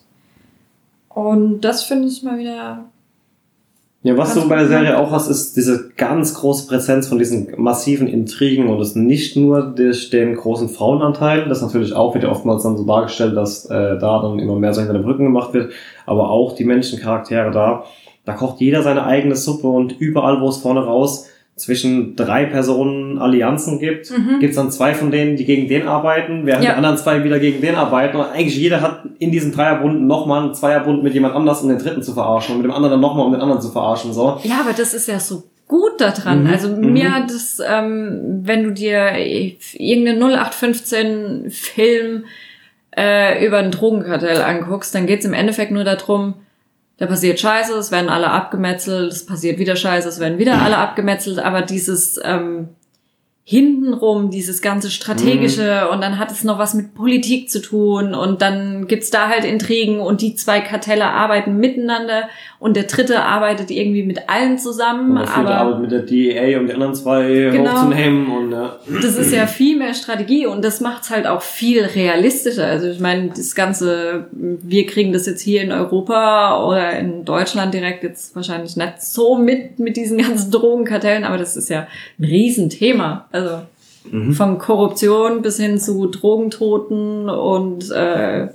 Und das finde ich mal wieder Ja, was du bei der Serie auch hast, ist diese ganz große Präsenz von diesen massiven Intrigen und es nicht nur durch den großen Frauenanteil, das natürlich auch wird ja oftmals dann so dargestellt, dass äh, da dann immer mehr so hinter den Brücken gemacht wird, aber auch die Menschencharaktere da. Da kocht jeder seine eigene Suppe und überall, wo es vorne raus zwischen drei Personen Allianzen gibt, Mhm. gibt es dann zwei von denen, die gegen den arbeiten, während Ja. die anderen zwei wieder gegen den arbeiten. Und eigentlich jeder hat in diesem Dreierbund nochmal einen Zweierbund mit jemand anders, um den dritten zu verarschen und mit dem anderen dann nochmal, um den anderen zu verarschen. So. Ja, aber das ist ja so gut daran. Mhm, Also mhm. mir hat es, ähm, wenn du dir irgendeinen 0815 Film äh, über ein Drogenkartell anguckst, dann geht's im Endeffekt nur darum, da passiert Scheiße, es werden alle abgemetzelt, es passiert wieder Scheiße, es werden wieder alle abgemetzelt, aber dieses ähm, hintenrum, dieses ganze strategische und dann hat es noch was mit Politik zu tun und dann gibt's da halt Intrigen und die zwei Kartelle arbeiten miteinander und der dritte arbeitet irgendwie mit allen zusammen, Und dafür aber Arbeit mit der DEA, um die anderen zwei Genau. hochzunehmen und ja. das ist ja viel mehr Strategie und das macht's halt auch viel realistischer. Also ich meine, das ganze, wir kriegen das jetzt hier in Europa oder in Deutschland direkt jetzt wahrscheinlich nicht so mit mit diesen ganzen Drogenkartellen, aber das ist ja ein Riesenthema. Also Mhm. von Korruption bis hin zu Drogentoten und äh,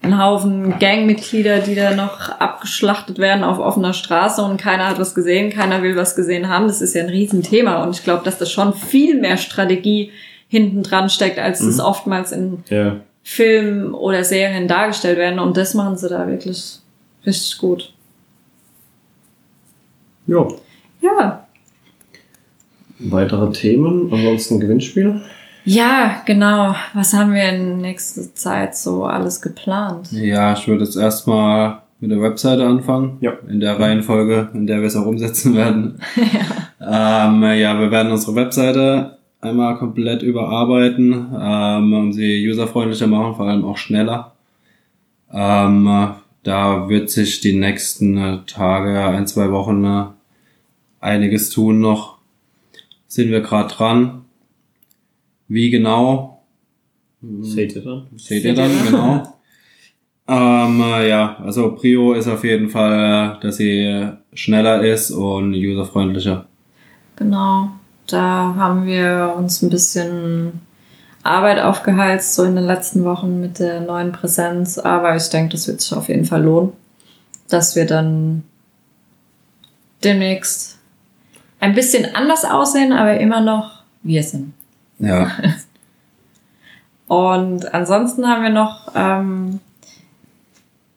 ein Haufen Gangmitglieder, die da noch abgeschlachtet werden auf offener Straße und keiner hat was gesehen, keiner will was gesehen haben. Das ist ja ein Riesenthema und ich glaube, dass das schon viel mehr Strategie hinten dran steckt, als es Mhm. oftmals in Ja. Filmen oder Serien dargestellt werden und das machen sie da wirklich richtig gut. Ja. Ja, Weitere Themen, ansonsten Gewinnspiel. ja, genau. Was haben wir in nächster Zeit so alles geplant? Ja, ich würde jetzt erstmal mit der Webseite anfangen. Ja. In der Reihenfolge, in der wir es auch umsetzen (laughs) werden. ähm, ja, wir werden unsere Webseite einmal komplett überarbeiten, ähm, um sie userfreundlicher machen, vor allem auch schneller. Ähm, da wird sich die nächsten Tage, ein, zwei Wochen äh, einiges tun noch. Sind wir gerade dran. Wie genau? Seht ihr dann? Seht ihr dann, genau. ähm, äh, ja, also Prio ist auf jeden Fall, dass sie schneller ist und userfreundlicher. Genau, da haben wir uns ein bisschen Arbeit aufgeheizt, so in den letzten Wochen mit der neuen Präsenz. Aber ich denke, das wird sich auf jeden Fall lohnen, dass wir dann demnächst ein bisschen anders aussehen, aber immer noch wir sind. Ja, (laughs) Und ansonsten haben wir noch, ähm,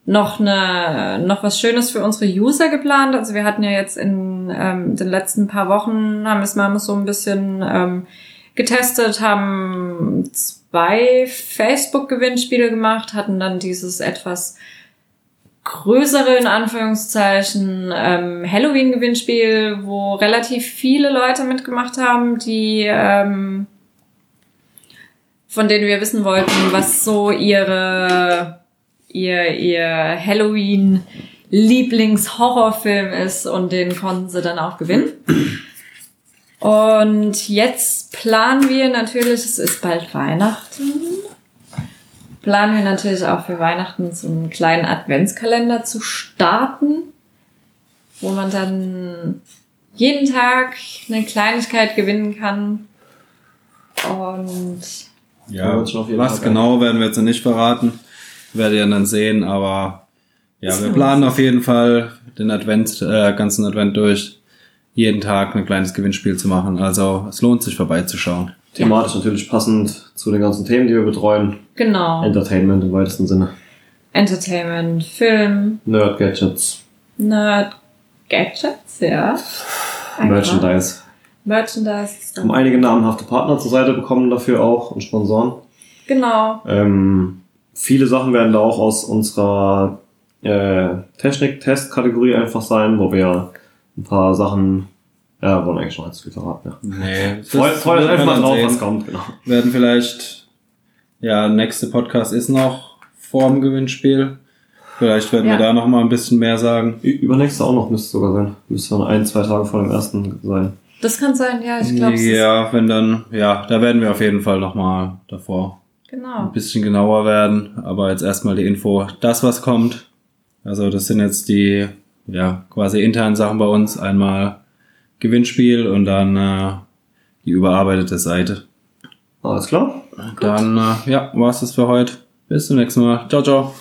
noch, eine, noch was Schönes für unsere User geplant. Also wir hatten ja jetzt in ähm, den letzten paar Wochen, haben wir es mal so ein bisschen ähm, getestet, haben zwei Facebook-Gewinnspiele gemacht, hatten dann dieses etwas größere, in Anführungszeichen, ähm, Halloween-Gewinnspiel, wo relativ viele Leute mitgemacht haben, die ähm, von denen wir wissen wollten, was so ihre ihr ihr Halloween Lieblingshorrorfilm ist und den konnten sie dann auch gewinnen. Und jetzt planen wir natürlich, es ist bald Weihnachten, planen wir natürlich auch für Weihnachten so einen kleinen Adventskalender zu starten, wo man dann jeden Tag eine Kleinigkeit gewinnen kann. Und ja was genau werden wir jetzt noch nicht verraten. Werdet ihr dann sehen, aber ja, wir planen auf jeden Fall den Advent, äh, ganzen Advent durch, jeden Tag ein kleines Gewinnspiel zu machen. Also es lohnt sich vorbeizuschauen. Thematisch natürlich passend zu den ganzen Themen, die wir betreuen. genau. Entertainment im weitesten Sinne. Entertainment, Film, Nerd Gadgets, Nerd, Gadgets, ja. Einfach. Merchandise. Merchandise. Haben einige namhafte Partner zur Seite bekommen dafür auch und Sponsoren. Genau. Ähm, viele Sachen werden da auch aus unserer äh, Technik-Test-Kategorie einfach sein, wo wir ein paar Sachen, ja, wollen eigentlich schon als verraten, ja. Nee, Freut freut euch wird einfach mal drauf, sehen. was kommt, genau. werden vielleicht, ja, nächste Podcast ist noch vorm Gewinnspiel. Vielleicht werden Ja. wir da noch mal ein bisschen mehr sagen. Übernächste auch noch müsste sogar sein. Müsste dann ein, zwei Tage vor dem ersten sein. Das kann sein, ja, ich glaube, Ja, wenn dann, ja, da werden wir auf jeden Fall noch mal davor genau. ein bisschen genauer werden. Aber jetzt erstmal die Info, das was kommt. Also das sind jetzt die, ja, quasi internen Sachen bei uns. Einmal Gewinnspiel und dann äh, die überarbeitete Seite. Alles klar? Dann, äh, ja, war's das für heute. Bis zum nächsten Mal. Ciao, ciao.